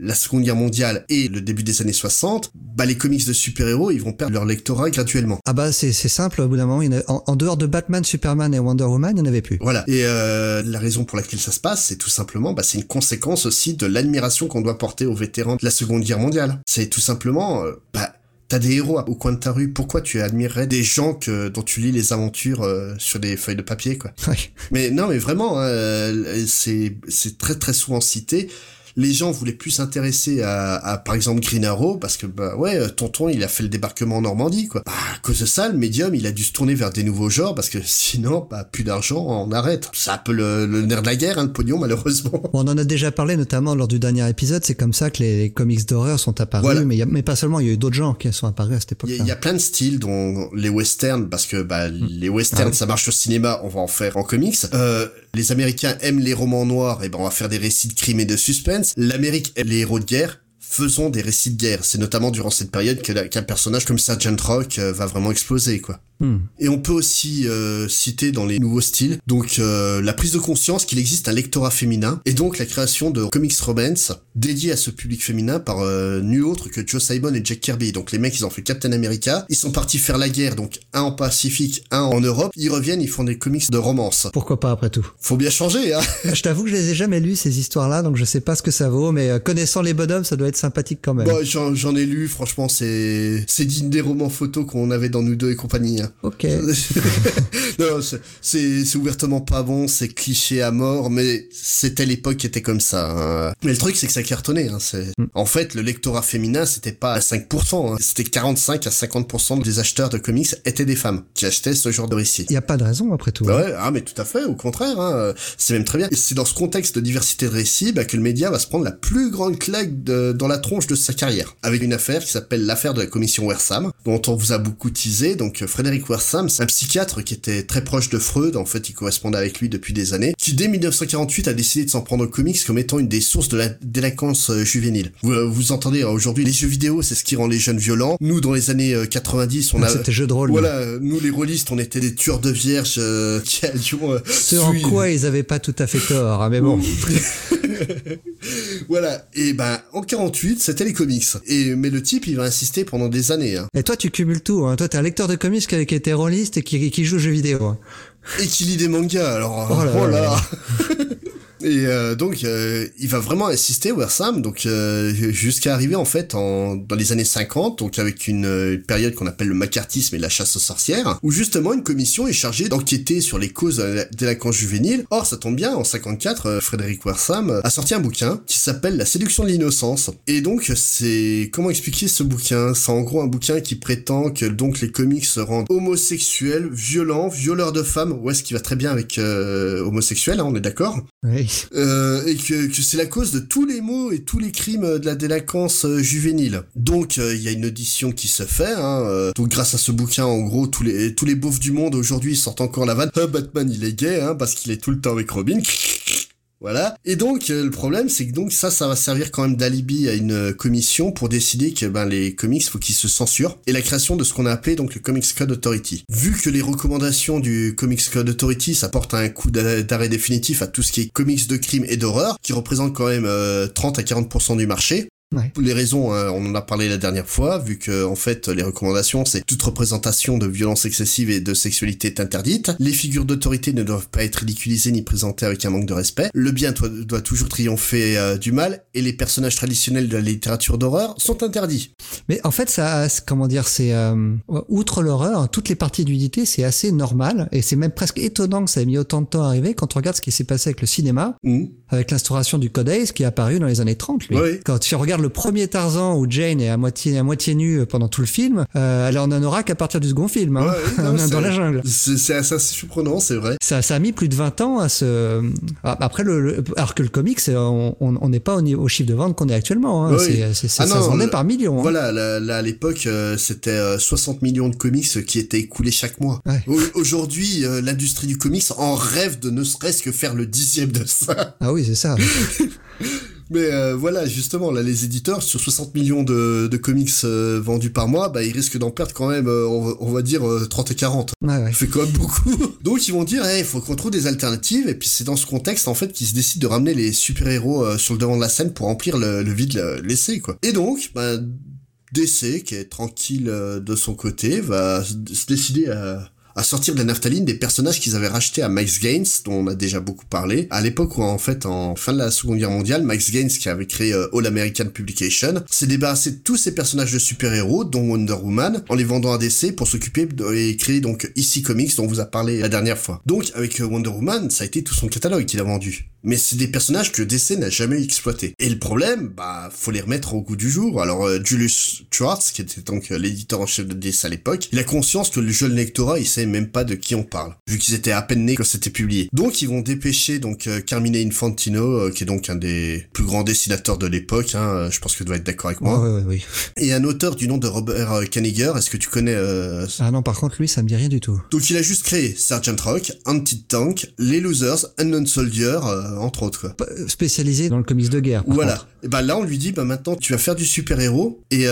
la Seconde Guerre mondiale et le début des années 60, bah les comics de super-héros, ils vont perdre leur lectorat graduellement. Ah bah c'est simple, au bout d'un moment, en, dehors de Batman, Superman et Wonder Woman, il n'y en avait plus. Voilà. Et euh, la raison pour laquelle ça se passe, c'est tout simplement, bah c'est une conséquence aussi de l'admiration qu'on doit porter aux vétérans de la Seconde Guerre mondiale. C'est tout simplement, euh, bah T'as des héros au coin de ta rue, pourquoi tu admirerais des gens que dont tu lis les aventures euh, sur des feuilles de papier quoi? Mais non, mais vraiment, hein, c'est c'est très très souvent cité les gens voulaient plus s'intéresser à, à, par exemple Green Arrow parce que bah ouais euh, tonton il a fait le débarquement en Normandie quoi. Bah, à cause de ça le médium il a dû se tourner vers des nouveaux genres parce que sinon bah plus d'argent on arrête. C'est un peu le, nerf de la guerre hein, le pognon malheureusement. On en a déjà parlé notamment lors du dernier épisode. C'est comme ça que les, comics d'horreur sont apparus. Mais, y a, mais pas seulement il y a eu d'autres genres qui sont apparus à cette époque il y, a plein de styles dont les westerns parce que bah hmm. les westerns ah ça marche au cinéma on va en faire en comics. Euh, les américains aiment les romans noirs et ben on va faire des récits de crime et de suspense. l'Amérique les héros de guerre, faisons des récits de guerre. C'est notamment durant cette période qu'un personnage comme Sergeant Rock euh, va vraiment exploser, quoi. Hmm. Et on peut aussi euh, citer dans les nouveaux styles, donc euh, la prise de conscience qu'il existe un lectorat féminin, et donc la création de comics romance dédiés à ce public féminin par euh, nul autre que Joe Simon et Jack Kirby. Donc les mecs, ils ont fait Captain America, ils sont partis faire la guerre, donc un en Pacifique, un en Europe, ils reviennent, ils font des comics de romance. Pourquoi pas après tout? Faut bien changer, hein Je t'avoue que je les ai jamais lus ces histoires-là, donc je sais pas ce que ça vaut, mais connaissant les bonhommes, ça doit être sympathique quand même. Bon, j'en ai lu, franchement, c'est c'est digne des romans photos qu'on avait dans nous deux et compagnie. Hein. Ok. non, c'est ouvertement pas bon, c'est cliché à mort, mais c'était l'époque qui était comme ça. Hein. Mais le truc, c'est que ça cartonnait. Hein. Mm. En fait, le lectorat féminin, c'était pas à 5%, hein. c'était 45 à 50% des acheteurs de comics étaient des femmes qui achetaient ce genre de récit. Il y a pas de raison après tout. Bah ouais, ah mais tout à fait, au contraire, hein. c'est même très bien. C'est dans ce contexte de diversité de récits bah, que le média va se prendre la plus grande claque dans la tronche de sa carrière, avec une affaire qui s'appelle l'affaire de la commission Wersam, dont on vous a beaucoup teasé. Donc Frédéric Wersam, c'est un psychiatre qui était très proche de Freud, en fait il correspondait avec lui depuis des années, qui dès 1948 a décidé de s'en prendre aux comics comme étant une des sources de la délinquance euh, juvénile. Vous, euh, vous entendez, aujourd'hui les jeux vidéo c'est ce qui rend les jeunes violents. Nous dans les années 90 euh, on a... C'était jeu de rôle. Voilà, nous les rôlistes on était des tueurs de vierges qui allions... Ce en quoi ils avaient pas tout à fait tort, hein, mais bon. voilà, et ben en 48 c'était les comics. Et mais le type il va insister pendant des années. Hein. Et toi tu cumules tout, hein. toi t'es un lecteur de comics qui, qui était rôliste et qui, qui joue aux jeux vidéo. Hein. Et qui lit des mangas, alors oh là, oh là. Et euh, donc, euh, il va vraiment insister, Wersam, donc euh, jusqu'à arriver en fait en, dans les années 50, donc avec une, période qu'on appelle le macartisme et la chasse aux sorcières, où justement une commission est chargée d'enquêter sur les causes de la délinquance juvénile. Or, ça tombe bien, en 54, Frédéric Wersam a sorti un bouquin qui s'appelle La séduction de l'innocence. Et donc, c'est comment expliquer ce bouquin? C'est en gros un bouquin qui prétend que donc les comics se rendent homosexuels, violents, violeurs de femmes. Ouais, ce qui va très bien avec homosexuels, hein, on est d'accord. Euh, et que, c'est la cause de tous les maux et tous les crimes de la délinquance euh, juvénile. Donc euh, il y a une audition qui se fait. Hein, donc grâce à ce bouquin, en gros, tous les tous les beaufs du monde aujourd'hui sortent encore la vanne. Batman il est gay, hein, parce qu'il est tout le temps avec Robin. Voilà. Et donc euh, le problème c'est que donc ça ça va servir quand même d'alibi à une euh, commission pour décider que ben les comics faut qu'ils se censurent et la création de ce qu'on a appelé donc le Comics Code Authority. Vu que les recommandations du Comics Code Authority ça porte un coup d'arrêt définitif à tout ce qui est comics de crime et d'horreur qui représente quand même 30 euh, à 40% du marché. Pour les raisons, hein, on en a parlé la dernière fois, vu que en fait les recommandations, c'est toute représentation de violence excessive et de sexualité est interdite. Les figures d'autorité ne doivent pas être ridiculisées ni présentées avec un manque de respect. Le bien doit, toujours triompher euh, du mal, et les personnages traditionnels de la littérature d'horreur sont interdits. Mais en fait, ça, comment dire, c'est euh, outre l'horreur, toutes les parties d'unité, c'est assez normal, et c'est même presque étonnant que ça ait mis autant de temps à arriver quand on regarde ce qui s'est passé avec le cinéma, mmh. Avec l'instauration du Code Ace qui est apparu dans les années 30. Lui. Quand tu regardes le premier Tarzan où Jane est à moitié à moitié nue pendant tout le film, euh, elle en aura qu'à partir du second film, hein, dans la jungle. C'est assez surprenant, c'est vrai. Ça, ça a mis plus de 20 ans à se. Après le, alors que le comics, on n'est pas au, au, chiffre de vente qu'on est actuellement. Hein. C'est, ah ça se vendait par millions. Hein. Voilà, là, à l'époque, euh, c'était 60 euh, millions de comics qui étaient écoulés chaque mois. Aujourd'hui, l'industrie du comics en rêve de ne serait-ce que faire le dixième de ça. Ah oui, c'est ça. Mais euh, voilà, justement, là, les éditeurs, sur 60 millions de, de comics euh, vendus par mois, bah, ils risquent d'en perdre quand même, euh, on, va dire, 30 et 40. Ouais, ouais. Ça fait quand même beaucoup. Donc, ils vont dire, il faut qu'on trouve des alternatives, et puis c'est dans ce contexte, en fait, qu'ils se décident de ramener les super-héros sur le devant de la scène pour remplir le, le vide laissé, quoi. Et donc, bah, DC, qui est tranquille de son côté, va se décider à à sortir de la naphtaline des personnages qu'ils avaient rachetés à Max Gaines, dont on a déjà beaucoup parlé, à l'époque où en fait en fin de la Seconde Guerre mondiale, Max Gaines qui avait créé euh, All American Publication, s'est débarrassé de tous ces personnages de super-héros, dont Wonder Woman, en les vendant à DC pour s'occuper et créer donc ici Comics dont on vous a parlé la dernière fois. Donc avec euh, Wonder Woman, ça a été tout son catalogue qu'il a vendu. Mais c'est des personnages que DC n'a jamais exploité. Et le problème, bah, faut les remettre au goût du jour. Alors euh, Julius Schwartz, qui était donc l'éditeur en chef de DC à l'époque, il a conscience que le jeune lectorat, il sait même pas de qui on parle, vu qu'ils étaient à peine nés quand c'était publié. Donc ils vont dépêcher donc euh, Carmine Infantino, euh, qui est donc un des plus grands dessinateurs de l'époque, hein, euh, je pense que tu dois être d'accord avec moi. Et un auteur du nom de Robert Kaniger, est-ce que tu connais Ah non, par contre lui, ça me dit rien du tout. Donc il a juste créé Sergeant Rock, Anti-Tank, Les Losers, Unknown Soldier, entre autres. Spécialisé dans le comics de guerre. Voilà. Et bah là on lui dit bah maintenant tu vas faire du super-héros et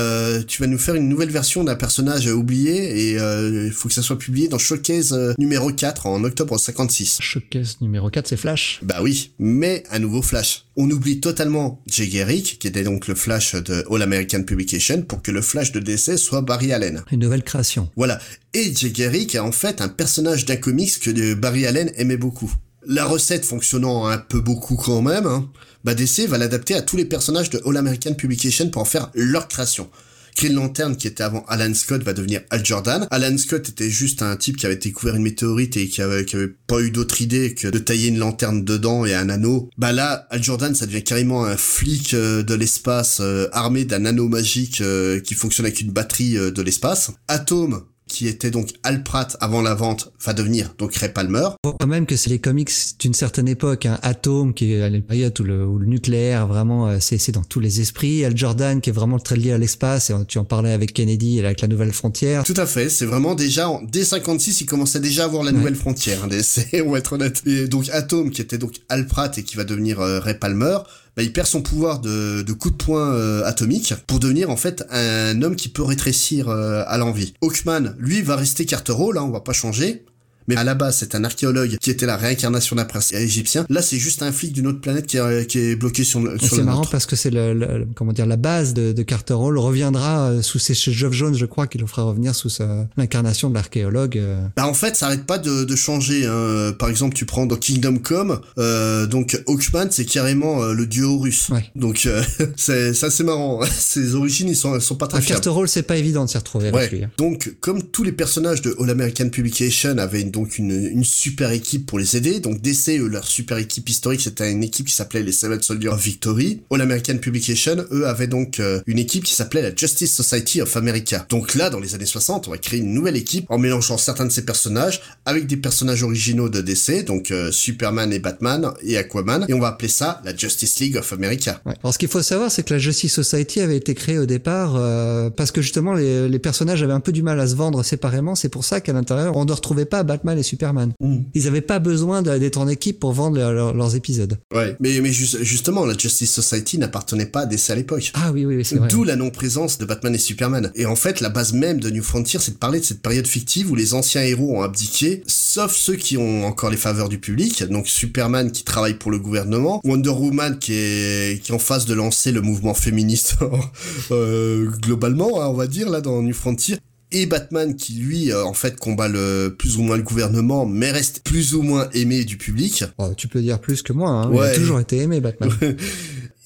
tu vas nous faire une nouvelle version d'un personnage oublié et il faut que ça soit publié dans Showcase euh, numéro 4 en octobre 56. Showcase numéro 4, c'est Flash Bah oui, mais un nouveau Flash. On oublie totalement Jay Garrick, qui était donc le Flash de All American Publication, pour que le Flash de DC soit Barry Allen. Une nouvelle création. Voilà. Et Jay Garrick est en fait un personnage d'un comics que Barry Allen aimait beaucoup. La recette fonctionnant un peu beaucoup quand même, hein, bah DC va l'adapter à tous les personnages de All American Publication pour en faire leur création Green Lantern, qui était avant Alan Scott, va devenir Al Jordan. Alan Scott était juste un type qui avait découvert une météorite et qui avait, pas eu d'autre idée que de tailler une lanterne dedans et un anneau. Bah là, Al Jordan, ça devient carrément un flic euh, de l'espace euh, armé d'un anneau magique euh, qui fonctionne avec une batterie de l'espace. Atom, qui était donc Al Pratt avant la vente, va devenir donc Ray Palmer. Quand même que c'est les comics d'une certaine époque, hein. Atom qui est à l'époque où le, où le nucléaire vraiment euh, c'est dans tous les esprits, Al Jordan qui est vraiment très lié à l'espace et tu en parlais avec Kennedy et avec la Nouvelle Frontière. Tout à fait, c'est vraiment déjà en, dès 56 il commençait déjà à voir la Nouvelle Frontière, hein, on va être honnête. Et donc Atom qui était donc Al Pratt et qui va devenir euh, Ray Palmer, bah, il perd son pouvoir de, coup de poing euh, atomique pour devenir en fait un homme qui peut rétrécir euh, à l'envie. Hawkman, lui, va rester Carter là, on va pas changer. Mais à la base, c'est un archéologue qui était la réincarnation d'un prince égyptien. Là, c'est juste un flic d'une autre planète qui est, qui est bloqué sur, le, sur C'est marrant parce que c'est le, comment dire la base de, de Carter Hall reviendra euh, sous ses Geoff Jones, je crois, qu'il le fera revenir sous l'incarnation de l'archéologue. Euh. Bah en fait, ça arrête pas de, de changer. Hein. Par exemple, tu prends dans Kingdom Come, euh, donc Hawkman, c'est carrément euh, le dieu Horus. Ouais. Donc c'est ça, c'est marrant. Ses origines, ils sont, sont pas très. Carter Hall, c'est pas évident de s'y retrouver avec lui. Hein. Donc, comme tous les personnages de All American Publication avaient une donc une, super équipe pour les aider. Donc DC, leur super équipe historique, c'était une équipe qui s'appelait les Seven Soldiers of Victory. All American Publication, eux, avaient donc euh, une équipe qui s'appelait la Justice Society of America. Donc là, dans les années 60, on va créer une nouvelle équipe en mélangeant certains de ces personnages avec des personnages originaux de DC, donc euh, Superman et Batman et Aquaman, et on va appeler ça la Justice League of America. Alors ce qu'il faut savoir, c'est que la Justice Society avait été créée au départ euh, parce que justement les, les personnages avaient un peu du mal à se vendre séparément. C'est pour ça qu'à l'intérieur, on ne retrouvait pas Batman et Superman Mm. Ils avaient pas besoin d'être en équipe pour vendre leurs épisodes. Ouais, mais, mais justement, la Justice Society n'appartenait pas à DC à l'époque. Ah oui, oui, c'est vrai. D'où la non-présence de Batman et Superman. Et en fait, la base même de New Frontier, c'est de parler de cette période fictive où les anciens héros ont abdiqué, sauf ceux qui ont encore les faveurs du public. Donc Superman qui travaille pour le gouvernement, Wonder Woman qui est, qui est en phase de lancer le mouvement féministe euh, globalement, hein, on va dire, là, dans New Frontier et Batman qui lui euh, en fait combat le plus ou moins le gouvernement mais reste plus ou moins aimé du public. Oh, tu peux dire plus que moi, hein. il a toujours été aimé Batman.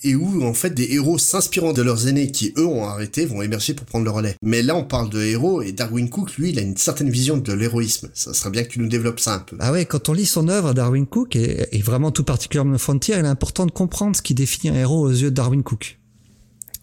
et où en fait des héros s'inspirant de leurs aînés qui eux ont arrêté vont émerger pour prendre le relais. Mais là on parle de héros et Darwin Cook lui il a une certaine vision de l'héroïsme. Ça serait bien que tu nous développes ça un peu. Ah ouais, quand on lit son œuvre Darwin Cook et, et vraiment tout particulièrement Frontier, il est important de comprendre ce qui définit un héros aux yeux de Darwin Cook.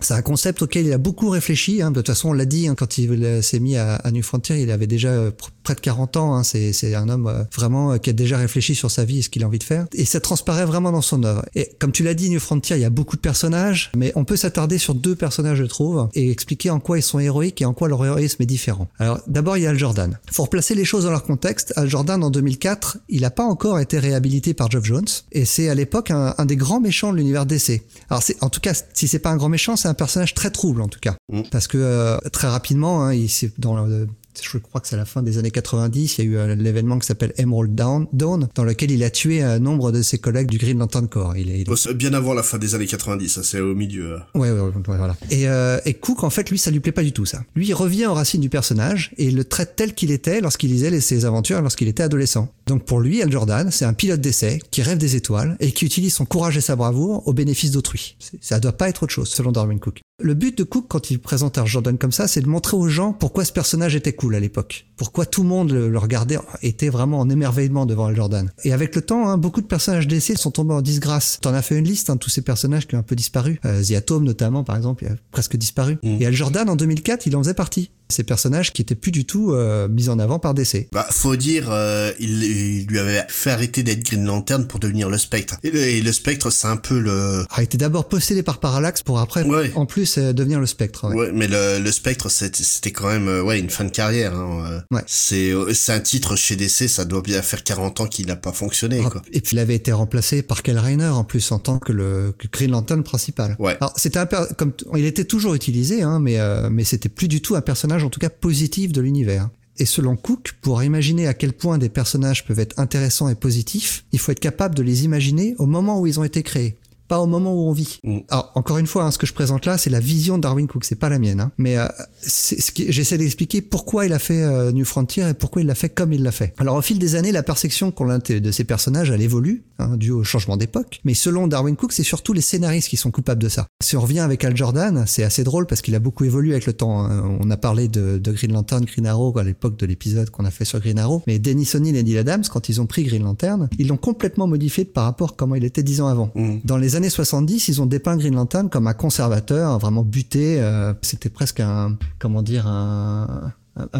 C'est un concept auquel il a beaucoup réfléchi. Hein. De toute façon, on l'a dit hein, quand il s'est mis à, New Frontier, il avait déjà euh, près de 40 ans. Hein. C'est un homme euh, vraiment euh, qui a déjà réfléchi sur sa vie et ce qu'il a envie de faire. Et ça transparaît vraiment dans son œuvre. Et comme tu l'as dit, New Frontier, il y a beaucoup de personnages, mais on peut s'attarder sur deux personnages, je trouve, et expliquer en quoi ils sont héroïques et en quoi leur héroïsme est différent. Alors, d'abord, il y a Al Jordan. Faut replacer les choses dans leur contexte. Al Jordan, en 2004, il n'a pas encore été réhabilité par Geoff Jones, et c'est à l'époque un, des grands méchants de l'univers DC. Alors, en tout cas, si c'est pas un grand méchant, c'est un personnage très trouble en tout cas, mm. parce que euh, très rapidement, hein, il dans le, je crois que c'est à la fin des années 90, il y a eu euh, l'événement qui s'appelle Emerald Dawn, Dawn, dans lequel il a tué un nombre de ses collègues du Green Lantern Corps. Il est, il bien avant la fin des années 90, ça c'est au milieu. Ouais, ouais, ouais, voilà. Et, euh, et Cook, en fait, lui, ça lui plaît pas du tout ça. Lui, il revient aux racines du personnage et il le traite tel qu'il était lorsqu'il lisait ses aventures lorsqu'il était adolescent. Donc pour lui, Al Jordan, c'est un pilote d'essai qui rêve des étoiles et qui utilise son courage et sa bravoure au bénéfice d'autrui. Ça doit pas être autre chose, selon Darwin Cook. Le but de Cook, quand il présente Al Jordan comme ça, c'est de montrer aux gens pourquoi ce personnage était cool à l'époque. Pourquoi tout le monde le, regardait, était vraiment en émerveillement devant Al Jordan. Et avec le temps, hein, beaucoup de personnages d'essai sont tombés en disgrâce. T'en as fait une liste, hein, tous ces personnages qui ont un peu disparu. Euh, The Atom notamment, par exemple, il a presque disparu. Mm. Et Al Jordan, en 2004, il en faisait partie ces personnages qui étaient plus du tout euh, mis en avant par DC. Bah, faut dire, euh, il, il, lui avait fait arrêter d'être Green Lantern pour devenir le Spectre. Et le, et le Spectre, c'est un peu le... A été d'abord possédé par Parallax pour après, ouais. en plus, euh, devenir le Spectre. Ouais, ouais mais le, le Spectre, c'était quand même ouais une fin de carrière. Hein. Ouais. C'est c'est un titre chez DC, ça doit bien faire 40 ans qu'il n'a pas fonctionné. Ah, quoi. Et puis il avait été remplacé par Kyle Rayner en plus en tant que le que Green Lantern principal. Ouais. Alors c'était un comme il était toujours utilisé, hein, mais mais c'était plus du tout un personnage en tout cas positif de l'univers. Et selon Cook, pour imaginer à quel point des personnages peuvent être intéressants et positifs, il faut être capable de les imaginer au moment où ils ont été créés. Pas au moment où on vit. Mm. Alors encore une fois, hein, ce que je présente là, c'est la vision de Darwin Cook, c'est pas la mienne. Hein. Mais euh, ce j'essaie d'expliquer pourquoi il a fait euh, New Frontier et pourquoi il l'a fait comme il l'a fait. Alors au fil des années, la perception qu'on a de ces personnages, elle évolue, hein, dû au changement d'époque. Mais selon Darwin Cook, c'est surtout les scénaristes qui sont coupables de ça. Si on revient avec Al Jordan, c'est assez drôle parce qu'il a beaucoup évolué avec le temps. Hein. On a parlé de, de Green Lantern, Green Arrow à l'époque de l'épisode qu'on a fait sur Green Arrow. Mais Dennis O'Neill et Neil Adams, quand ils ont pris Green Lantern, ils l'ont complètement modifié par rapport à comment il était dix ans avant. Mm. Dans les années 70, ils ont dépeint Green Lantern comme un conservateur, vraiment buté. euh, C'était presque un, comment dire, un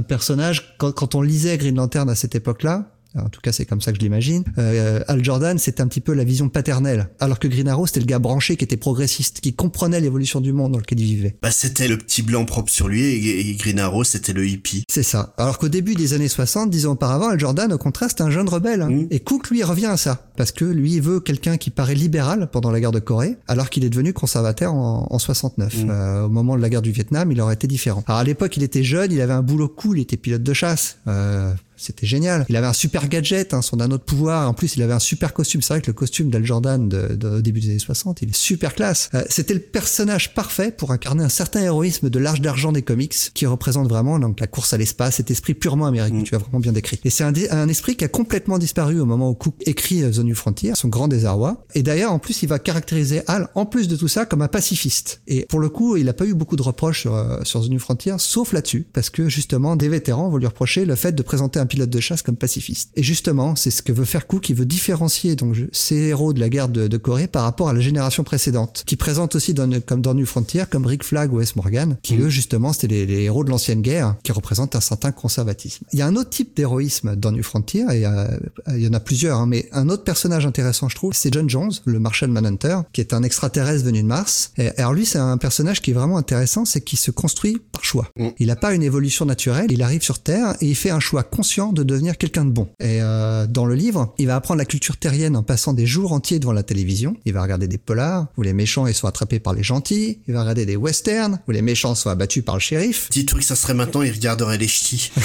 personnage. Quand, quand on lisait Green Lantern à cette époque-là, en tout cas c'est comme ça que je l'imagine, euh, Al Jordan c'était un petit peu la vision paternelle, alors que Green Arrow c'était le gars branché qui était progressiste, qui comprenait l'évolution du monde dans lequel il vivait. Bah, c'était le petit blanc propre sur lui et, et Green Arrow, c'était le hippie. C'est ça. Alors qu'au début des années 60, dix ans auparavant, Al Jordan, au contraire, c'était un jeune rebelle. hein. Mhm. Et Cook, lui, revient à ça. Parce que lui, il veut quelqu'un qui paraît libéral pendant la guerre de Corée, alors qu'il est devenu conservateur en, en 69. Mhm. Euh, au moment de la guerre du Vietnam, il aurait été différent. Alors à l'époque, il était jeune, il avait un boulot cool, il était pilote de chasse. Euh, c'était génial. Il avait un super gadget, hein, son anneau de pouvoir. En plus, il avait un super costume. C'est vrai que le costume d'Al Jordan de, de- au début des années 60, il est super classe. Euh, C'était le personnage parfait pour incarner un certain héroïsme de l'âge d'argent des comics, qui représente vraiment donc la course à l'espace, cet esprit purement américain. Mm. Tu as vraiment bien décrit. Et c'est un, un esprit qui a complètement disparu au moment où Cook écrit euh, The New Frontier, son grand désarroi. Et d'ailleurs, en plus, il va caractériser Hal, en plus de tout ça, comme un pacifiste. Et pour le coup, il n'a pas eu beaucoup de reproches sur, euh, sur The New Frontier, sauf là-dessus, parce que justement, des vétérans vont lui reprocher le fait de présenter un pilote de chasse comme pacifiste. Et justement, c'est ce que veut faire Cook, il veut différencier donc ces héros de la guerre de, de Corée par rapport à la génération précédente, qui présente aussi dans, comme dans New Frontier, comme Rick Flag ou S. Morgan, qui eux, justement, c'était les, les héros de l'ancienne guerre, qui représentent un certain conservatisme. Il y a un autre type d'héroïsme dans New Frontier, et euh, il y en a plusieurs, hein, mais un autre personnage intéressant, je trouve, c'est John Jones, le Martian Manhunter, qui est un extraterrestre venu de Mars. Et, alors lui, c'est un personnage qui est vraiment intéressant, c'est qu'il se construit par choix. Mm. Il n'a pas une évolution naturelle, il arrive sur Terre et il fait un choix conscient de devenir quelqu'un de bon. Et euh, dans le livre, il va apprendre la culture terrienne en passant des jours entiers devant la télévision. Il va regarder des polars où les méchants ils sont attrapés par les gentils. Il va regarder des westerns où les méchants sont abattus par le shérif. Dis-toi que ça serait maintenant, il regarderait les ch'tis.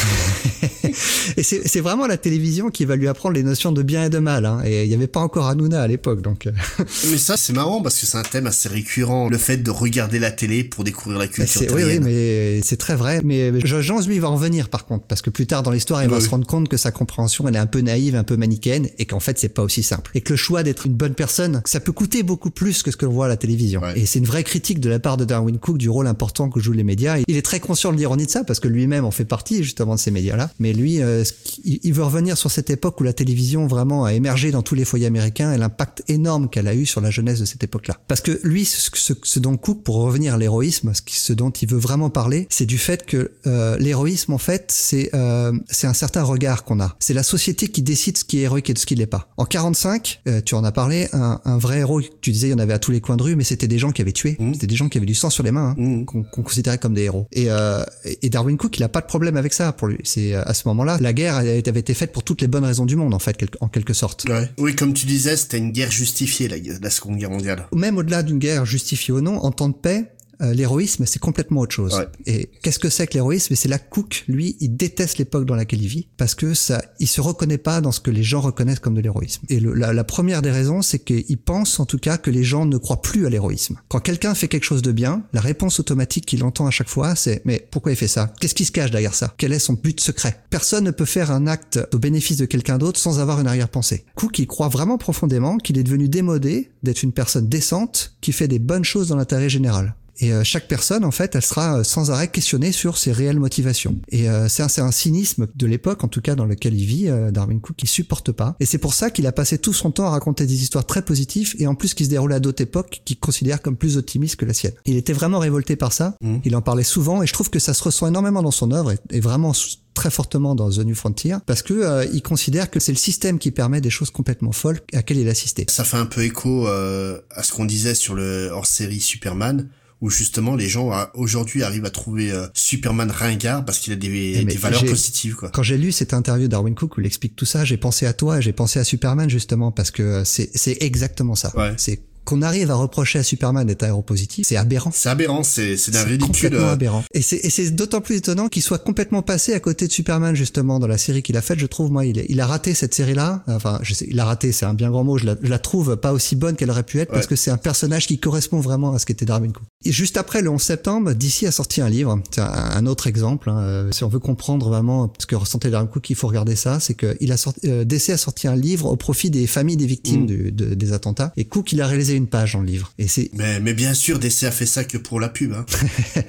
Et c'est vraiment la télévision qui va lui apprendre les notions de bien et de mal. Hein. Et il n'y avait pas encore Hanouna à l'époque, donc. euh, mais ça, c'est marrant parce que c'est un thème assez récurrent. Le fait de regarder la télé pour découvrir la Mais culture c'est- oui, oui, terrienne. mais c'est très vrai. Mais Jean, lui, va en venir par contre, parce que plus tard dans l'histoire, il va Oui, se rendre compte que sa compréhension, elle est un peu naïve, un peu manichéenne, et qu'en fait, c'est pas aussi simple. Et que le choix d'être une bonne personne, ça peut coûter beaucoup plus que ce que l'on voit à la télévision. Ouais. Et c'est une vraie critique de la part de Darwin Cook du rôle important que jouent les médias. Il est très conscient de l'ironie de ça, parce que lui-même en fait partie justement de ces médias-là. Mais lui, euh, il veut revenir sur cette époque où la télévision vraiment a émergé dans tous les foyers américains et l'impact énorme qu'elle a eu sur la jeunesse de cette époque-là. Parce que lui, ce, ce, ce dont Cook, pour revenir à l'héroïsme, ce dont il veut vraiment parler, c'est du fait que euh, l'héroïsme, en fait, c'est euh, c'est un certain regard qu'on a. C'est la société qui décide ce qui est héroïque et de ce qui l'est pas. En 45, euh, tu en as parlé, un, un vrai héros, tu disais, il y en avait à tous les coins de rue, mais c'était des gens qui avaient tué. Mhm. C'était des gens qui avaient du sang sur les mains, hein, Mhm. qu'on considérait comme des héros. Et, euh, et Darwin Cook, il a pas de problème avec ça pour lui. C'est à ce moment-là, la guerre avait avait été faite pour toutes les bonnes raisons du monde, en fait, quel- en quelque sorte. Ouais. Oui, comme tu disais, c'était une guerre justifiée, la, la Seconde Guerre mondiale. Même au-delà d'une guerre justifiée ou non, en temps de paix, euh, l'héroïsme, c'est complètement autre chose. Ouais. Et qu'est-ce que c'est que l'héroïsme? Et c'est là que Cook, lui, il déteste l'époque dans laquelle il vit parce que ça, il se reconnaît pas dans ce que les gens reconnaissent comme de l'héroïsme. Et le- la, la première des raisons, c'est qu'il pense en tout cas que les gens ne croient plus à l'héroïsme. Quand quelqu'un fait quelque chose de bien, la réponse automatique qu'il entend à chaque fois, c'est mais pourquoi il fait ça? Qu'est-ce qui se cache derrière ça? Quel est son but secret? Personne ne peut faire un acte au bénéfice de quelqu'un d'autre sans avoir une arrière-pensée. Cook, il croit vraiment profondément qu'il est devenu démodé d'être une personne décente qui fait des bonnes choses dans l'intérêt général. Et euh, chaque personne, en fait, elle sera euh, sans arrêt questionnée sur ses réelles motivations. Et euh, c'est un, un cynisme de l'époque, en tout cas dans lequel il vit, euh, Darwin Cook, qui supporte pas. Et c'est pour ça qu'il a passé tout son temps à raconter des histoires très positives et en plus qui se déroulaient à d'autres époques qu'il considère comme plus optimistes que la sienne. Il était vraiment révolté par ça. Mhm. Il en parlait souvent et je trouve que ça se ressent énormément dans son œuvre et, et vraiment très fortement dans The New Frontier parce que euh, il considère que c'est le système qui permet des choses complètement folles à laquelle il assistait. Ça fait un peu écho euh, à ce qu'on disait sur le hors-série Superman, où justement les gens euh, aujourd'hui arrivent à trouver euh, Superman ringard parce qu'il a des, Eh, des valeurs positives, quoi. Quand j'ai lu cette interview d'Arwin Cook où il explique tout ça, j'ai pensé à toi, j'ai pensé à Superman justement parce que c'est c'est exactement ça. Ouais. C'est qu'on arrive à reprocher à Superman d'être aéropositif, c'est aberrant. C'est aberrant, c'est c'est d'un ridicule. Complètement euh, aberrant. Et c'est et c'est d'autant plus étonnant qu'il soit complètement passé à côté de Superman justement dans la série qu'il a faite. Je trouve moi, il, il a raté cette série-là. Enfin, je sais, il a raté, c'est un bien grand mot. Je la, je la trouve pas aussi bonne qu'elle aurait pu être parce que c'est un personnage qui correspond vraiment à ce qu'était Darwin Cook. Et juste après le 11 septembre, DC a sorti un livre. C'est un, un autre exemple. hein. Euh, Si on veut comprendre vraiment ce que ressentait Darwin Cook, il faut regarder ça. C'est que il a sorti, euh, DC a sorti un livre au profit des familles des victimes Mm. du- de- des attentats. Et Cook, il a réalisé une page dans le livre. Et c'est Mais, mais bien sûr, DC a fait ça que pour la pub. Hein.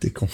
T'es con.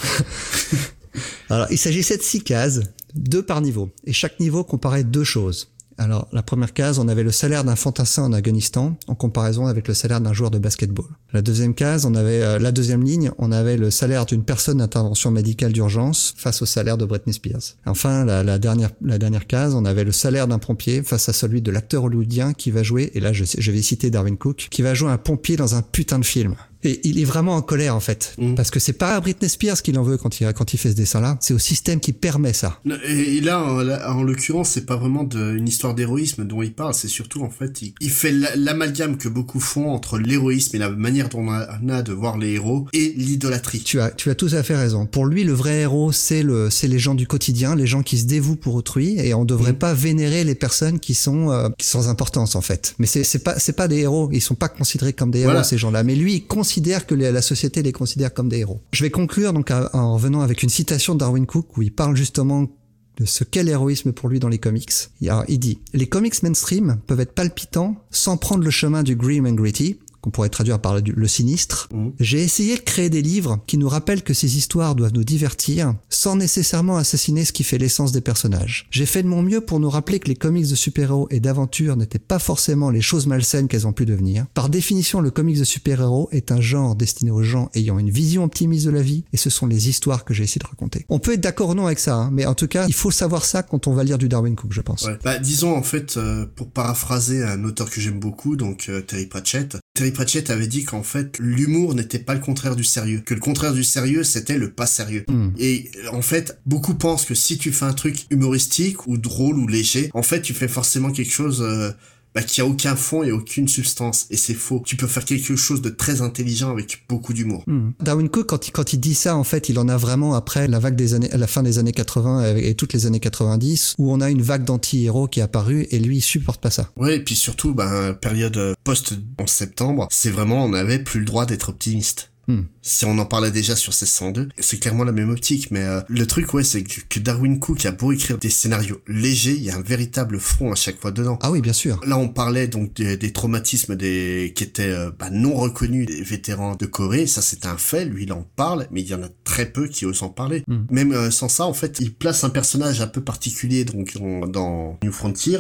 Alors, il s'agissait de six cases, deux par niveau, et chaque niveau comparait deux choses. Alors, la première case, on avait le salaire d'un fantassin en Afghanistan en comparaison avec le salaire d'un joueur de basketball. La deuxième case, on avait euh, la deuxième ligne, on avait le salaire d'une personne d'intervention médicale d'urgence face au salaire de Britney Spears. Enfin, la, dernière la dernière case, on avait le salaire d'un pompier face à celui de l'acteur hollywoodien qui va jouer, et là je, je vais citer Darwin Cook, qui va jouer un pompier dans un putain de film. Et il est vraiment en colère en fait, Mm. parce que c'est pas à Britney Spears qu'il en veut quand il quand il fait ce dessin-là, c'est au système qui permet ça. Et, là, en, en l'occurrence, c'est pas vraiment de, une histoire d'héroïsme dont il parle, c'est surtout en fait, il, il fait la- l'amalgame que beaucoup font entre l'héroïsme et la manière dont on a, de voir les héros et l'idolâtrie. Tu as tu as tout à fait raison. Pour lui, le vrai héros, c'est le c'est les gens du quotidien, les gens qui se dévouent pour autrui, et on devrait Mm. pas vénérer les personnes qui sont euh, qui sont sans importance en fait. Mais c'est c'est pas c'est pas des héros, ils sont pas considérés comme des héros Voilà. ces gens-là. Mais lui, il considère que les- la société les considère comme des héros. Je vais conclure donc en revenant avec une citation de Darwin Cook où il parle justement de ce qu'est l'héroïsme pour lui dans les comics. Alors, il dit Les comics mainstream peuvent être palpitants sans prendre le chemin du grim and gritty, qu'on pourrait traduire par le, sinistre. Mhm. J'ai essayé de créer des livres qui nous rappellent que ces histoires doivent nous divertir sans nécessairement assassiner ce qui fait l'essence des personnages. J'ai fait de mon mieux pour nous rappeler que les comics de super-héros et d'aventure n'étaient pas forcément les choses malsaines qu'elles ont pu devenir. Par définition, le comics de super-héros est un genre destiné aux gens ayant une vision optimiste de la vie et ce sont les histoires que j'ai essayé de raconter. On peut être d'accord ou non avec ça, hein, mais en tout cas, il faut savoir ça quand on va lire du Darwin Cook, je pense. Ouais. Bah, disons en fait, euh, pour paraphraser un auteur que j'aime beaucoup, donc euh, Terry Pratchett. Terry Pratchett avait dit qu'en fait, l'humour n'était pas le contraire du sérieux, que le contraire du sérieux c'était le pas sérieux. Hmm. Et en fait, beaucoup pensent que si tu fais un truc humoristique ou drôle ou léger, en fait, tu fais forcément quelque chose euh, bah, qui a aucun fond et aucune substance. Et c'est faux. Tu peux faire quelque chose de très intelligent avec beaucoup d'humour. Hmm. Darwin Cook, quand il, quand il dit ça, en fait, il en a vraiment après la vague des années, la fin des années 80 et toutes les années 90, où on a une vague d'anti-héros qui est apparue et lui, il supporte pas ça. Ouais, et puis surtout, ben, période euh, post-11 septembre, c'est vraiment, on n'avait plus le droit d'être optimiste. Hmm. Si on en parlait déjà sur 1602, c'est clairement la même optique, mais euh, le truc, ouais, c'est que, que Darwin Cook a beau écrire des scénarios légers, il y a un véritable front à chaque fois dedans. Ah oui, bien sûr. Là, on parlait donc des, des traumatismes des qui étaient euh, bah, non reconnus des vétérans de Corée. Ça, c'est un fait. Lui, il en parle, mais il y en a très peu qui osent en parler. Mm. Même euh, sans ça, en fait, il place un personnage un peu particulier donc dans New Frontier.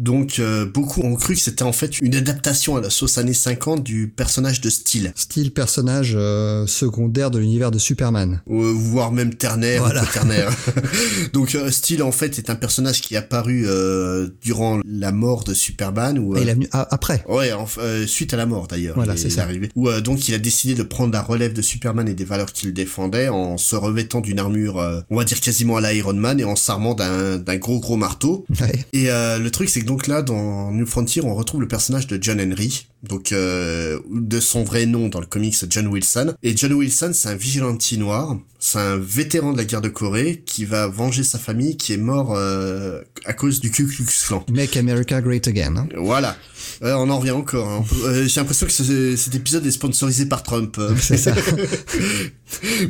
Donc, euh, beaucoup ont cru que c'était en fait une adaptation à la sauce années 50 du personnage de Steel, Style personnage euh, secondaire de l'univers de Superman. ou, euh, voire même ternaire Voilà. ou quaternaire. donc, euh, Steel en fait est un personnage qui est apparu euh, durant la mort de Superman ou Et il est venu a- après. Ouais, euh, suite à la mort d'ailleurs. Voilà, il est- c'est ça. Arrivé. Où euh, donc il a décidé de prendre la relève de Superman et des valeurs qu'il défendait en se revêtant d'une armure, euh, on va dire quasiment à la Iron Man et en s'armant d'un d'un gros gros marteau. Ouais. Et euh, le truc c'est que donc là dans New Frontier on retrouve le personnage de John Henry, donc euh, de son vrai nom dans le comics John Wilson. Et John Wilson c'est un vigilante noir, c'est un vétéran de la guerre de Corée qui va venger sa famille qui est mort euh, à cause du Ku Klux Klan. Make America Great Again. hein. Voilà. On en revient encore. hein. Euh, J'ai l'impression que ce- cet épisode est sponsorisé par Trump. euh. C'est ça.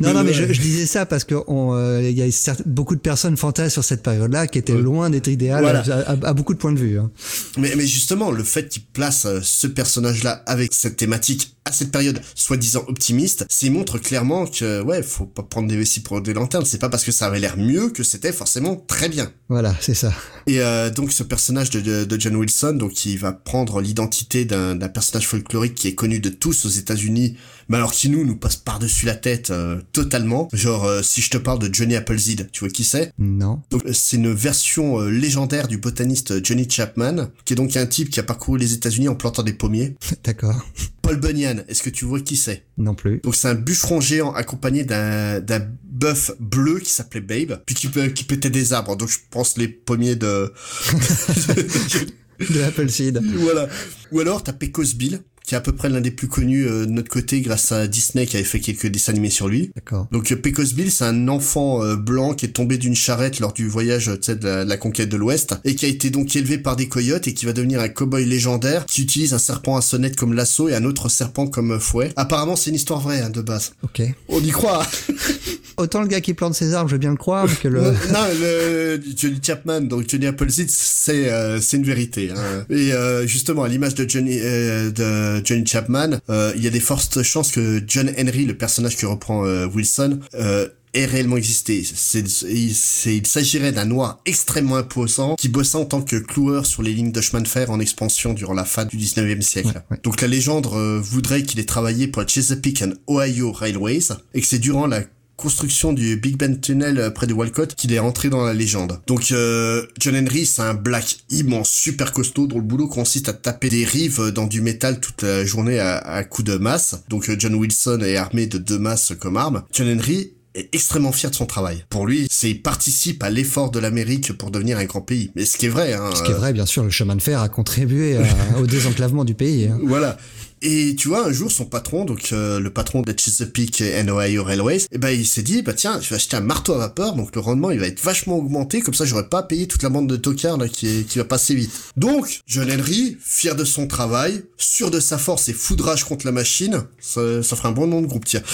non, non, mais je, disais ça parce que euh, il y a certes- beaucoup de personnes fantasment sur cette période-là qui étaient Ouais. loin d'être idéales Voilà. à, à- à beaucoup de points de vue. hein. Mais, mais justement, le fait qu'il place ce personnage-là avec cette thématique à cette période soi-disant optimiste, c'est montre clairement que ouais, faut pas prendre des vessies pour des lanternes. C'est pas parce que ça avait l'air mieux que c'était forcément très bien. Voilà, c'est ça. Et euh, donc ce personnage de, de, de John Wilson, donc qui va prendre l'identité d'un personnage folklorique qui est connu de tous aux États-Unis, mais alors qui nous nous passe par-dessus la tête euh, totalement. Genre euh, si je te parle de Johnny Appleseed, tu vois qui c'est? Non. Donc euh, c'est une version légendaire du botaniste Johnny Chapman, qui est donc un type qui a parcouru les États-Unis en plantant des pommiers. D'accord. Paul Bunyan, est-ce que tu vois qui c'est? Non plus. Donc c'est un bûcheron géant accompagné d'un bœuf bleu qui s'appelait Babe, puis qui, qui pétait des arbres. Donc je pense les pommiers de de Appleseed. Voilà. Ou alors t'as Pecos Bill, qui est à peu près l'un des plus connus euh, de notre côté grâce à Disney qui avait fait quelques dessins animés sur lui. D'accord. Donc euh, Pecos Bill, c'est un enfant euh, blanc qui est tombé d'une charrette lors du voyage de, la, de la conquête de l'Ouest et qui a été donc élevé par des coyotes et qui va devenir un cowboy légendaire qui utilise un serpent à sonnette comme lasso et un autre serpent comme fouet. Apparemment, c'est une histoire vraie hein, de base. Ok. On y croit. Autant le gars qui plante ses arbres, je veux bien le croire, que le... non, le Johnny Chapman, donc Johnny Appleseed, c'est euh, c'est une vérité. Hein. Et euh, justement, à l'image de Johnny euh, de Johnny Chapman, euh, il y a des fortes chances que John Henry, le personnage que reprend euh, Wilson, euh, ait réellement existé. C'est, il, s'agirait d'un noir extrêmement imposant qui bossait en tant que cloueur sur les lignes de chemin de fer en expansion durant la fin du 19e siècle. Ouais, ouais. Donc la légende euh, voudrait qu'il ait travaillé pour la Chesapeake and Ohio Railways et que c'est durant la construction du Big Ben Tunnel euh, près de Walcott qu'il est rentré dans la légende. Donc euh, John Henry, c'est un black immense, super costaud, dont le boulot consiste à taper des rives euh, dans du métal toute la journée à, à coups de masse. Donc euh, John Wilson est armé de deux masses comme arme. John Henry est extrêmement fier de son travail. Pour lui, c'est il participe à l'effort de l'Amérique pour devenir un grand pays. Mais ce qui est vrai, hein. Ce qui est vrai, bien sûr, le chemin de fer a contribué à- au désenclavement du pays. hein. Voilà. Et tu vois, un jour, son patron, donc euh, le patron de Chesapeake and Ohio Railways, eh ben, il s'est dit, bah tiens, je vais acheter un marteau à vapeur, donc le rendement, il va être vachement augmenté, comme ça, j'aurais pas à payer toute la bande de tocards qui, va passer vite. Donc, John Henry, fier de son travail, sûr de sa force et foudrage contre la machine, ça, ça ferait un bon nom de groupe, tiens.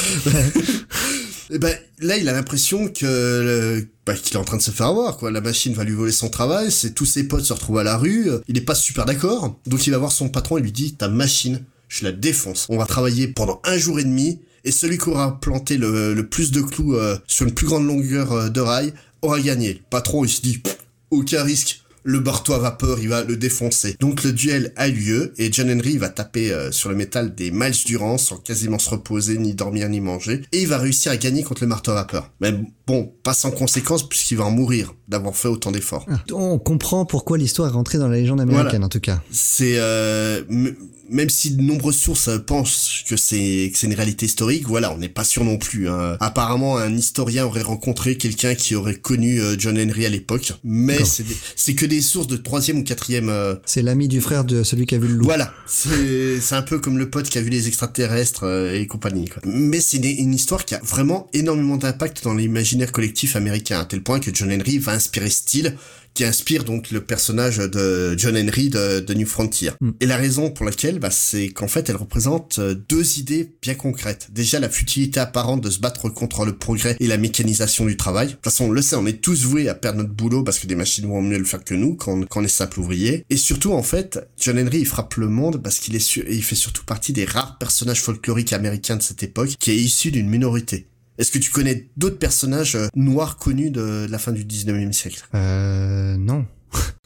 Et ben là, il a l'impression que bah, qu'il est en train de se faire avoir quoi. La machine va lui voler son travail, c'est tous ses potes se retrouvent à la rue. Il est pas super d'accord, donc il va voir son patron et lui dit ta machine, je la défonce. On va travailler pendant un jour et demi et celui qui aura planté le, le plus de clous euh, sur une plus grande longueur euh, de rail aura gagné. Le patron il se dit aucun risque. Le marteau à vapeur, il va le défoncer. Donc le duel a lieu et John Henry va taper euh, sur le métal des miles durant sans quasiment se reposer, ni dormir, ni manger. Et il va réussir à gagner contre le marteau à vapeur. Mais bon, pas sans conséquence puisqu'il va en mourir d'avoir fait autant d'efforts. Ah, On comprend pourquoi l'histoire est rentrée dans la légende américaine, Voilà. en tout cas. C'est euh, même si de nombreuses sources euh, pensent que c'est que c'est une réalité historique, voilà, on n'est pas sûr non plus. hein. Apparemment, un historien aurait rencontré quelqu'un qui aurait connu euh, John Henry à l'époque, mais c'est que des sources de troisième ou quatrième. euh, C'est l'ami du frère de celui qui a vu le loup. voilà, c'est c'est un peu comme le pote qui a vu les extraterrestres euh, et compagnie. Quoi. Mais c'est une, une histoire qui a vraiment énormément d'impact dans l'imaginaire collectif américain, à tel point que John Henry va inspirer style qui inspire donc le personnage de John Henry de, de New Frontier. Mm. Et la raison pour laquelle, bah, c'est qu'en fait, elle représente euh, deux idées bien concrètes. Déjà, la futilité apparente de se battre contre le progrès et la mécanisation du travail. De toute façon, on le sait, on est tous voués à perdre notre boulot parce que des machines vont mieux le faire que nous quand, quand on est simple ouvrier. Et surtout, en fait, John Henry, il frappe le monde parce qu'il est su- il fait surtout partie des rares personnages folkloriques américains de cette époque qui est issu d'une minorité. Est-ce que tu connais d'autres personnages euh, noirs connus de la fin du 19e siècle? Euh, non.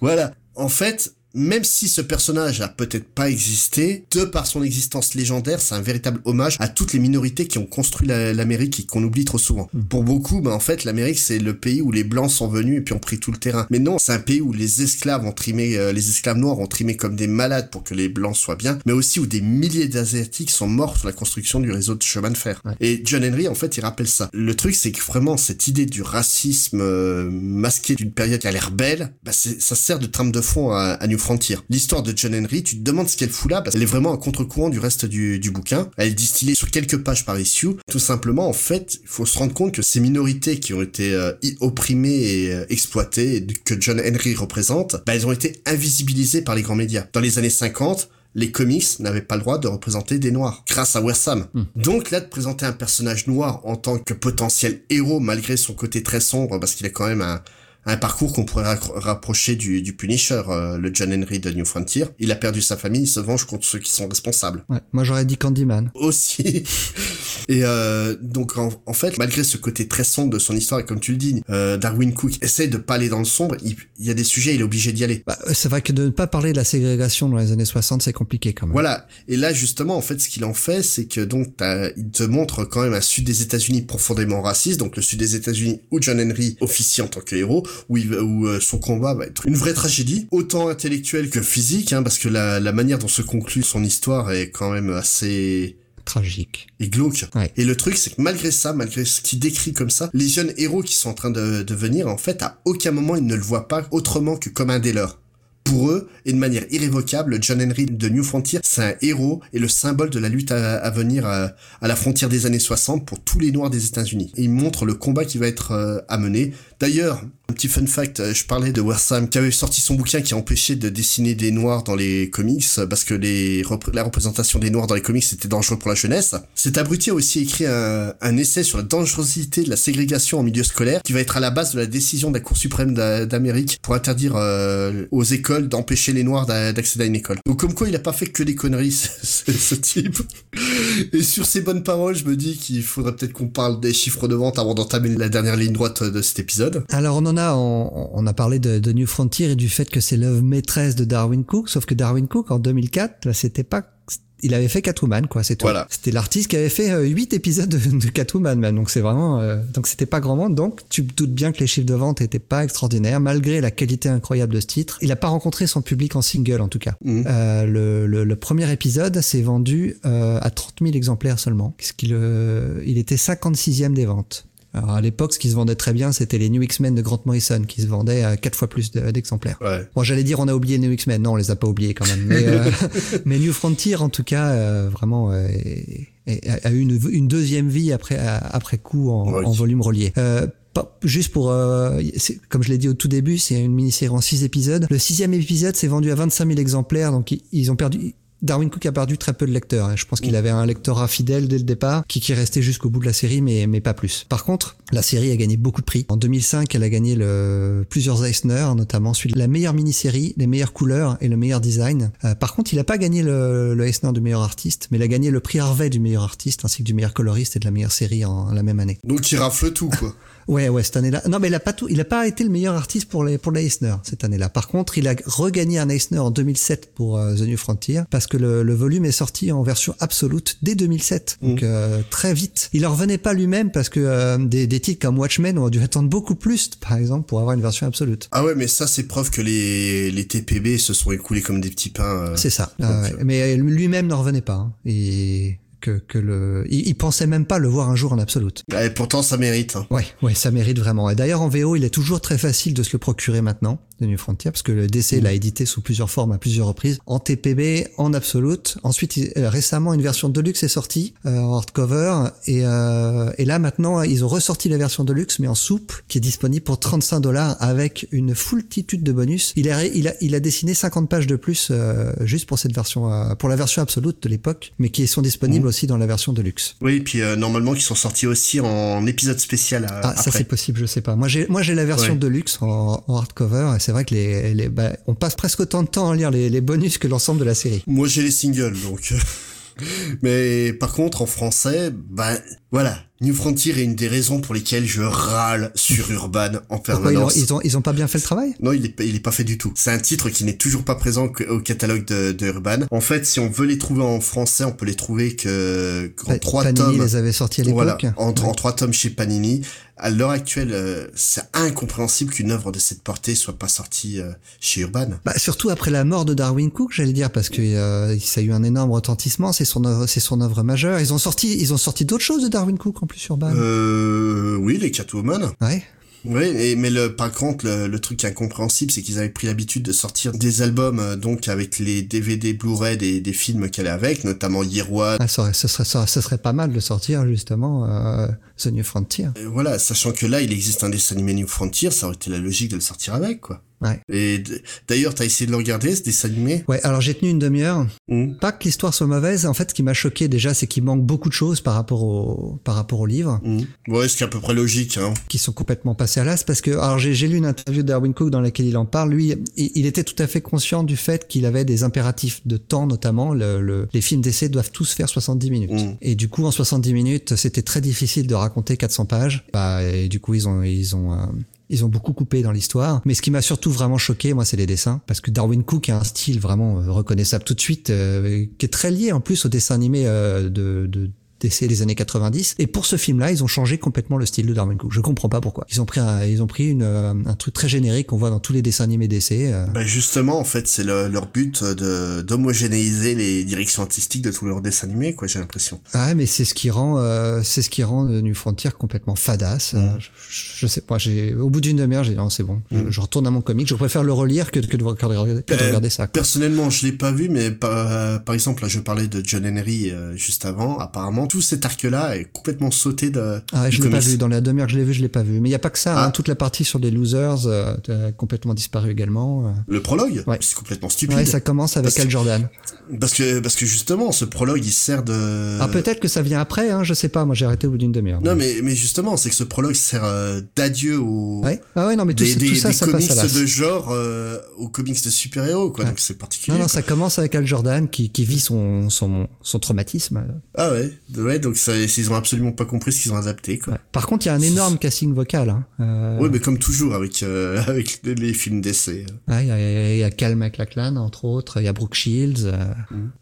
voilà. En fait, même si ce personnage a peut-être pas existé, de par son existence légendaire, c'est un véritable hommage à toutes les minorités qui ont construit la- l'Amérique et qu'on oublie trop souvent. Pour beaucoup, bah, en fait, l'Amérique, c'est le pays où les Blancs sont venus et puis ont pris tout le terrain. Mais non, c'est un pays où les esclaves ont trimé, euh, les esclaves noirs ont trimé comme des malades pour que les Blancs soient bien, mais aussi où des milliers d'Asiatiques sont morts sur la construction du réseau de chemin de fer. Ouais. Et John Henry, en fait, il rappelle ça. Le truc, c'est que vraiment, cette idée du racisme euh, masqué d'une période qui a l'air belle, bah ça sert de trame de fond à, à New Frontier. L'histoire de John Henry, tu te demandes ce qu'elle fout là, parce qu'elle est vraiment à contre-courant du reste du, du bouquin. Elle est distillée sur quelques pages par issue. Tout simplement, en fait, il faut se rendre compte que ces minorités qui ont été euh, opprimées et euh, exploitées, que John Henry représente, bah, elles ont été invisibilisées par les grands médias. Dans les années 50, les comics n'avaient pas le droit de représenter des noirs, grâce à Wersam. Donc là, de présenter un personnage noir en tant que potentiel héros, malgré son côté très sombre, parce qu'il a quand même un, un parcours qu'on pourrait rapprocher du, du Punisher, euh, le John Henry de New Frontier. Il a perdu sa famille, il se venge contre ceux qui sont responsables. Ouais. Moi, j'aurais dit Candyman. Aussi. Et euh, donc en, en fait, malgré ce côté très sombre de son histoire, et comme tu le dis, euh, Darwin Cook essaie de pas aller dans le sombre, il, il y a des sujets, il est obligé d'y aller. Bah, c'est vrai que de ne pas parler de la ségrégation dans les années 60, c'est compliqué quand même. Voilà. Et là, justement, en fait, ce qu'il en fait, c'est que donc, il te montre quand même un sud des États-Unis profondément raciste, donc le sud des États-Unis où John Henry officie en tant que héros, où, il, où euh, son combat va être une vraie tragédie, autant intellectuelle que physique, hein, parce que la, la manière dont se conclut son histoire est quand même assez Tragique. et glauque. Ouais. Et le truc, c'est que malgré ça, malgré ce qu'il décrit comme ça, les jeunes héros qui sont en train de, de venir, en fait, à aucun moment, ils ne le voient pas autrement que comme un des leurs. Pour eux, et de manière irrévocable, John Henry de New Frontier, c'est un héros et le symbole de la lutte à, venir à, la frontière des années 60 pour tous les Noirs des États-Unis. Il montre le combat qui va être euh, amené. D'ailleurs, un petit fun fact, euh, je parlais de Wersam qui avait sorti son bouquin qui a empêché de dessiner des noirs dans les comics parce que les la représentation des noirs dans les comics c'était dangereux pour la jeunesse. Cet abruti a aussi écrit un, un, essai sur la dangerosité de la ségrégation en milieu scolaire qui va être à la base de la décision de la Cour suprême d'Amérique pour interdire euh, aux écoles d'empêcher les noirs d'accéder à une école. Donc comme quoi il a pas fait que des conneries ce, ce type. Et sur ces bonnes paroles, je me dis qu'il faudrait peut-être qu'on parle des chiffres de vente avant d'entamer la dernière ligne droite de cet épisode. Alors on en a on, a parlé de, New Frontier et du fait que c'est l'œuvre maîtresse de Darwin Cook, sauf que Darwin Cook en 2004, c'était pas il avait fait Catwoman quoi c'est tout. Voilà. c'était l'artiste qui avait fait 8 euh, épisodes de, Catwoman même donc c'est vraiment euh, donc c'était pas grand monde. Donc tu te doutes bien que les chiffres de vente étaient pas extraordinaires malgré la qualité incroyable de ce titre. Il a pas rencontré son public en single en tout cas. Mmh. euh, le, le, premier épisode s'est vendu à 30 000 exemplaires seulement puisqu'il il était 56e des ventes alors à l'époque, ce qui se vendait très bien, c'était les New X-Men de Grant Morrison, qui se vendaient à quatre fois plus d'exemplaires. Ouais. Bon, j'allais dire on a oublié New X-Men, non, on les a pas oubliés quand même. Mais, euh, mais New Frontier, en tout cas, euh, vraiment, euh, a eu une, une, deuxième vie après après coup en, en volume relié. Euh, juste pour, comme je l'ai dit au tout début, c'est une mini-série en six épisodes. Le sixième épisode s'est vendu à 25 000 exemplaires, donc ils ont perdu, Darwin Cook a perdu très peu de lecteurs. Hein. Je pense qu'il mm. avait un lectorat fidèle dès le départ, qui, qui restait jusqu'au bout de la série, mais, mais pas plus. Par contre, la série a gagné beaucoup de prix. En 2005, elle a gagné le, plusieurs Eisner, notamment celui de la meilleure mini-série, les meilleures couleurs et le meilleur design. Euh, par contre, il n'a pas gagné le, le, Eisner du meilleur artiste, mais il a gagné le prix Harvey du meilleur artiste, ainsi que du meilleur coloriste et de la meilleure série en la même année. Donc il rafle tout, quoi. Ouais, ouais, cette année-là. Non, mais il a pas tout, il a pas été le meilleur artiste pour les, pour les Eisner cette année-là. Par contre, il a regagné un Eisner en 2007 pour euh, The New Frontier parce que le, le, volume est sorti en version absolute dès 2007. Donc, mm. euh, très vite. Il en revenait pas lui-même parce que euh, des, des titres comme Watchmen ont dû attendre beaucoup plus, par exemple, pour avoir une version absolute. Ah ouais, mais ça, c'est preuve que les, les TPB se sont écoulés comme des petits pains. c'est ça. Ah mais lui-même n'en revenait pas. Hein. Et que, que le, il, pensait même pas le voir un jour en absolute. Et pourtant, ça mérite. Hein. Ouais, ouais, ça mérite vraiment. Et d'ailleurs, en VO, il est toujours très facile de se le procurer maintenant de New Frontier parce que le DC l'a édité sous plusieurs formes à plusieurs reprises, en TPB, en absolute. Ensuite, euh, récemment, une version deluxe est sortie euh, en hardcover et, euh, et là maintenant, ils ont ressorti la version deluxe mais en souple qui est disponible pour 35 dollars avec une foultitude de bonus. Il a, il a, il a dessiné 50 pages de plus euh, juste pour cette version, euh, pour la version absolute de l'époque, mais qui sont disponibles mmh. aussi dans la version deluxe. Oui, et puis normalement qui sont sortis aussi en épisode spécial. ah, ça c'est possible, je sais pas. Moi j'ai, moi j'ai la version deluxe en, en hardcover et c'est vrai que les, les bah, on passe presque autant de temps à lire les, les bonus que l'ensemble de la série. Moi j'ai les singles donc. Mais par contre en français, bah voilà, New Frontier est une des raisons pour lesquelles je râle sur Urban en permanence. ils, ont, ils, ont, pas bien fait le travail? Non, il est, il est pas fait du tout. C'est un titre qui n'est toujours pas présent au catalogue de, de, Urban. En fait, si on veut les trouver en français, on peut les trouver que en trois Panini tomes. les avait sortis à l'époque. Voilà, en, en, trois tomes chez Panini. À l'heure actuelle, euh, c'est incompréhensible qu'une œuvre de cette portée soit pas sortie euh, chez Urban. Bah, surtout après la mort de Darwin Cook, j'allais dire, parce que euh, ça a eu un énorme retentissement. C'est son œuvre, c'est son œuvre majeure. Ils ont sorti, ils ont sorti d'autres choses de Darwin Cook en plus Urban. Euh, oui, les Catwoman. Ouais. Oui, mais le, par contre, le, truc incompréhensible, c'est qu'ils avaient pris l'habitude de sortir des albums, euh, donc avec les DVD Blu-ray des, des films qu'elle est avec, notamment Year One. Ah, ça, serait, ça, serait pas mal de sortir justement euh, The New Frontier. voilà, sachant que là, il existe un dessin animé New Frontier, ça aurait été la logique de le sortir avec, quoi. Ouais. Et d'ailleurs, t'as essayé de le regarder, ce dessin animé Ouais, alors j'ai tenu une demi-heure. Mmh. Pas que l'histoire soit mauvaise. En fait, ce qui m'a choqué déjà, c'est qu'il manque beaucoup de choses par rapport au par rapport au livre. Mmh. Ouais, ce qui est à peu près logique. Hein. Qui sont complètement passés à l'as parce que alors j'ai lu une interview de Darwin Cook dans laquelle il en parle. Lui, il, était tout à fait conscient du fait qu'il avait des impératifs de temps, notamment le, les films d'essai doivent tous faire 70 minutes. Mmh. Et du coup, en 70 minutes, c'était très difficile de raconter 400 pages. Bah, et du coup, ils ont ils ont euh, ils ont beaucoup coupé dans l'histoire. Mais ce qui m'a surtout vraiment choqué, moi, c'est les dessins. Parce que Darwin Cook a un style vraiment euh, reconnaissable tout de suite, euh, qui est très lié en plus au dessin animé euh, de, de DC des années 90. Et pour ce film-là, ils ont changé complètement le style de Darwin Cook. Je comprends pas pourquoi. Ils ont pris un, ils ont pris une, un truc très générique qu'on voit dans tous les dessins animés DC. Bah justement, en fait, c'est leur but de d'homogénéiser les directions artistiques de tous leurs dessins animés, quoi. J'ai l'impression. Ah, mais c'est ce qui rend, c'est ce qui rend New Frontier complètement fadasse. Mm. Je, je, sais pas. J'ai au bout d'une demi-heure, j'ai dit non, c'est bon. Mm. Je, retourne à mon comic. Je préfère le relire que, que de, regarder, que de regarder ça. Personnellement, je l'ai pas vu, mais par, par exemple, là, je parlais de John Henry euh, juste avant. Apparemment, tout cet arc-là est complètement sauté de. Ah, je l'ai pas vu. Dans la demi-heure que je l'ai vu, je l'ai pas vu. Mais il y a pas que ça. Hein. Ah. toute la partie sur les losers euh, a complètement disparu également. Euh. Le prologue, ouais. c'est complètement stupide. Ouais, ça commence avec Al Jordan. Parce que parce que justement, ce prologue, il sert de. Ah, peut-être que ça vient après. Hein, je sais pas. Moi, j'ai arrêté au bout d'une demi-heure. Non, mais mais justement, c'est que ce prologue sert d'adieu aux. Ouais. Ah ouais, non, mais tout, des, tout ça, des ça comics passe de genre aux comics de super-héros, quoi. Donc c'est particulier. Non, non, ça commence avec Al Jordan qui qui vit son son son traumatisme. Ah ouais, ouais. Donc ça, ils ont absolument pas compris ce qu'ils ont adapté, quoi. Par contre, il y a un énorme casting vocal. Hein. Euh... Oui, mais comme toujours avec euh, avec les films d'essai. Ah, il y a, y a Cal MacLachlan entre autres, il y a Brooke Shields. Euh...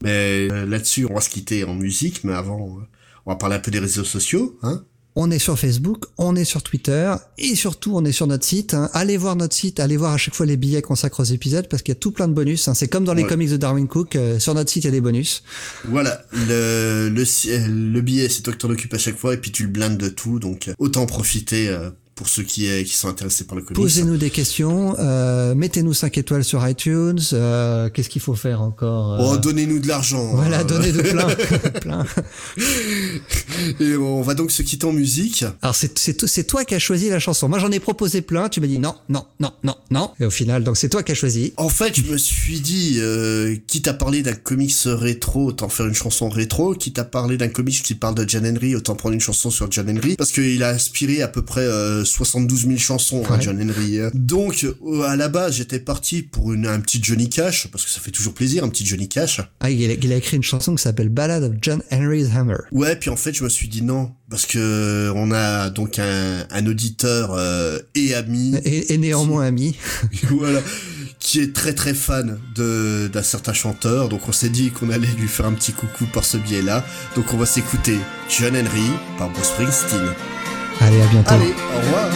Mais euh, là-dessus, on va se quitter en musique, mais avant, on va parler un peu des réseaux sociaux, hein. On est sur Facebook, on est sur Twitter et surtout on est sur notre site. Hein. Allez voir notre site, allez voir à chaque fois les billets qu'on consacrent aux épisodes parce qu'il y a tout plein de bonus. Hein. C'est comme dans les comics de Darwin Cook. Euh, sur notre site, il y a des bonus. Voilà, le, le, le billet, c'est toi qui t'en occupes à chaque fois et puis tu le blindes de tout. Donc autant en profiter euh, pour ceux qui, qui sont intéressés par le comics. Posez-nous des questions, euh, mettez-nous 5 étoiles sur iTunes, euh, qu'est-ce qu'il faut faire encore Oh, donnez-nous de l'argent. Voilà, donnez-nous plein, plein. Et on va donc se quitter en musique. Alors c'est toi qui as choisi la chanson. Moi j'en ai proposé plein, tu m'as dit non, non, non, non, non. Et au final, donc c'est toi qui as choisi. En fait, je me suis dit, euh, quitte à parler d'un comics rétro, autant faire une chanson rétro. Quitte à parler d'un comics qui parle de John Henry, autant prendre une chanson sur John Henry, parce qu'il a inspiré à peu près 72 000 chansons, hein, John Henry. Donc, euh, à la base, j'étais parti pour une, un petit Johnny Cash, parce que ça fait toujours plaisir, un petit Johnny Cash. Ah, il a, il a écrit une chanson qui s'appelle Ballad of John Henry's Hammer. Ouais, puis en fait, je me suis dit non, parce que on a donc un, un auditeur euh, et ami. Et, et néanmoins ami. voilà. Qui est très très fan de d'un certain chanteur, donc on s'est dit qu'on allait lui faire un petit coucou par ce biais-là. Donc on va s'écouter John Henry par Bruce Springsteen. Allez, à bientôt. Allez, au revoir.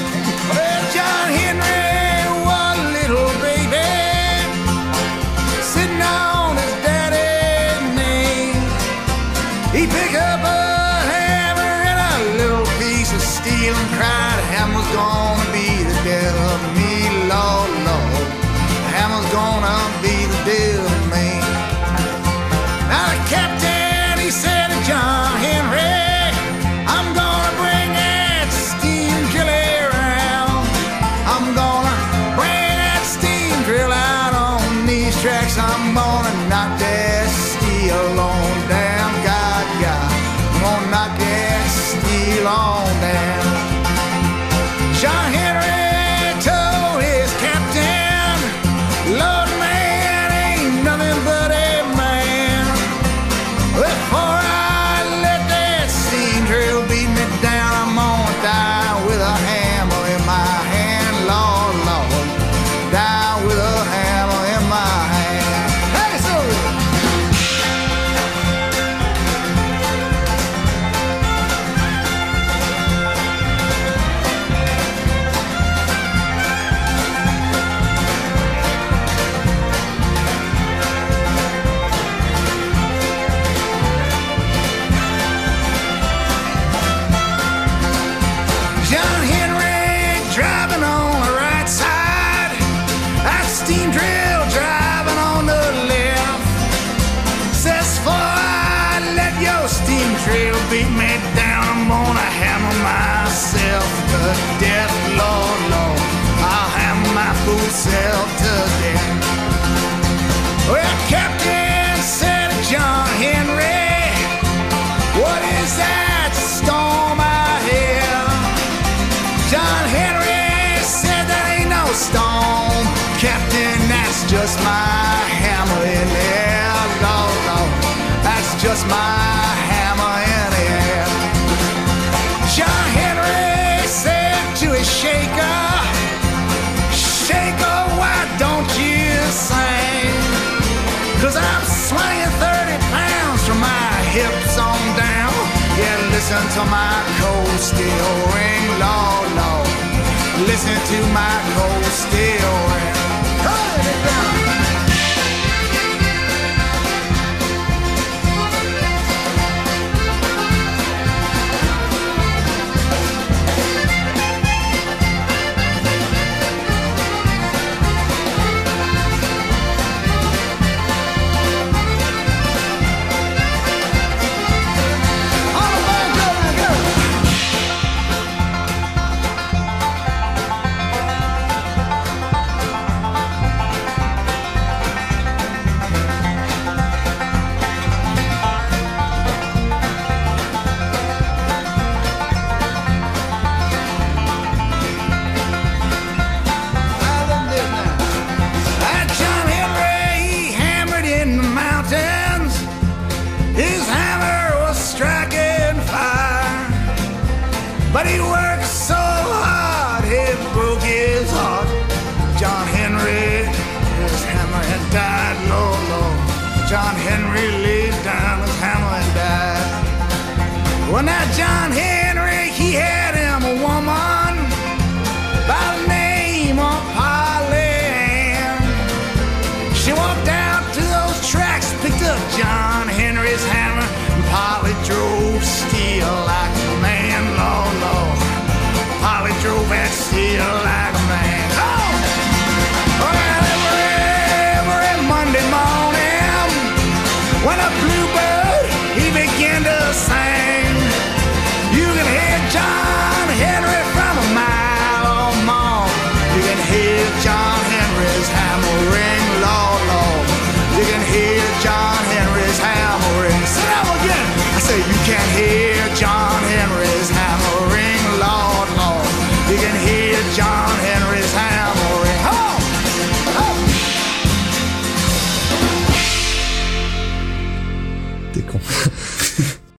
Listen to my cold steel ring, Lord, Lord. Listen to my cold steel ring. Cut.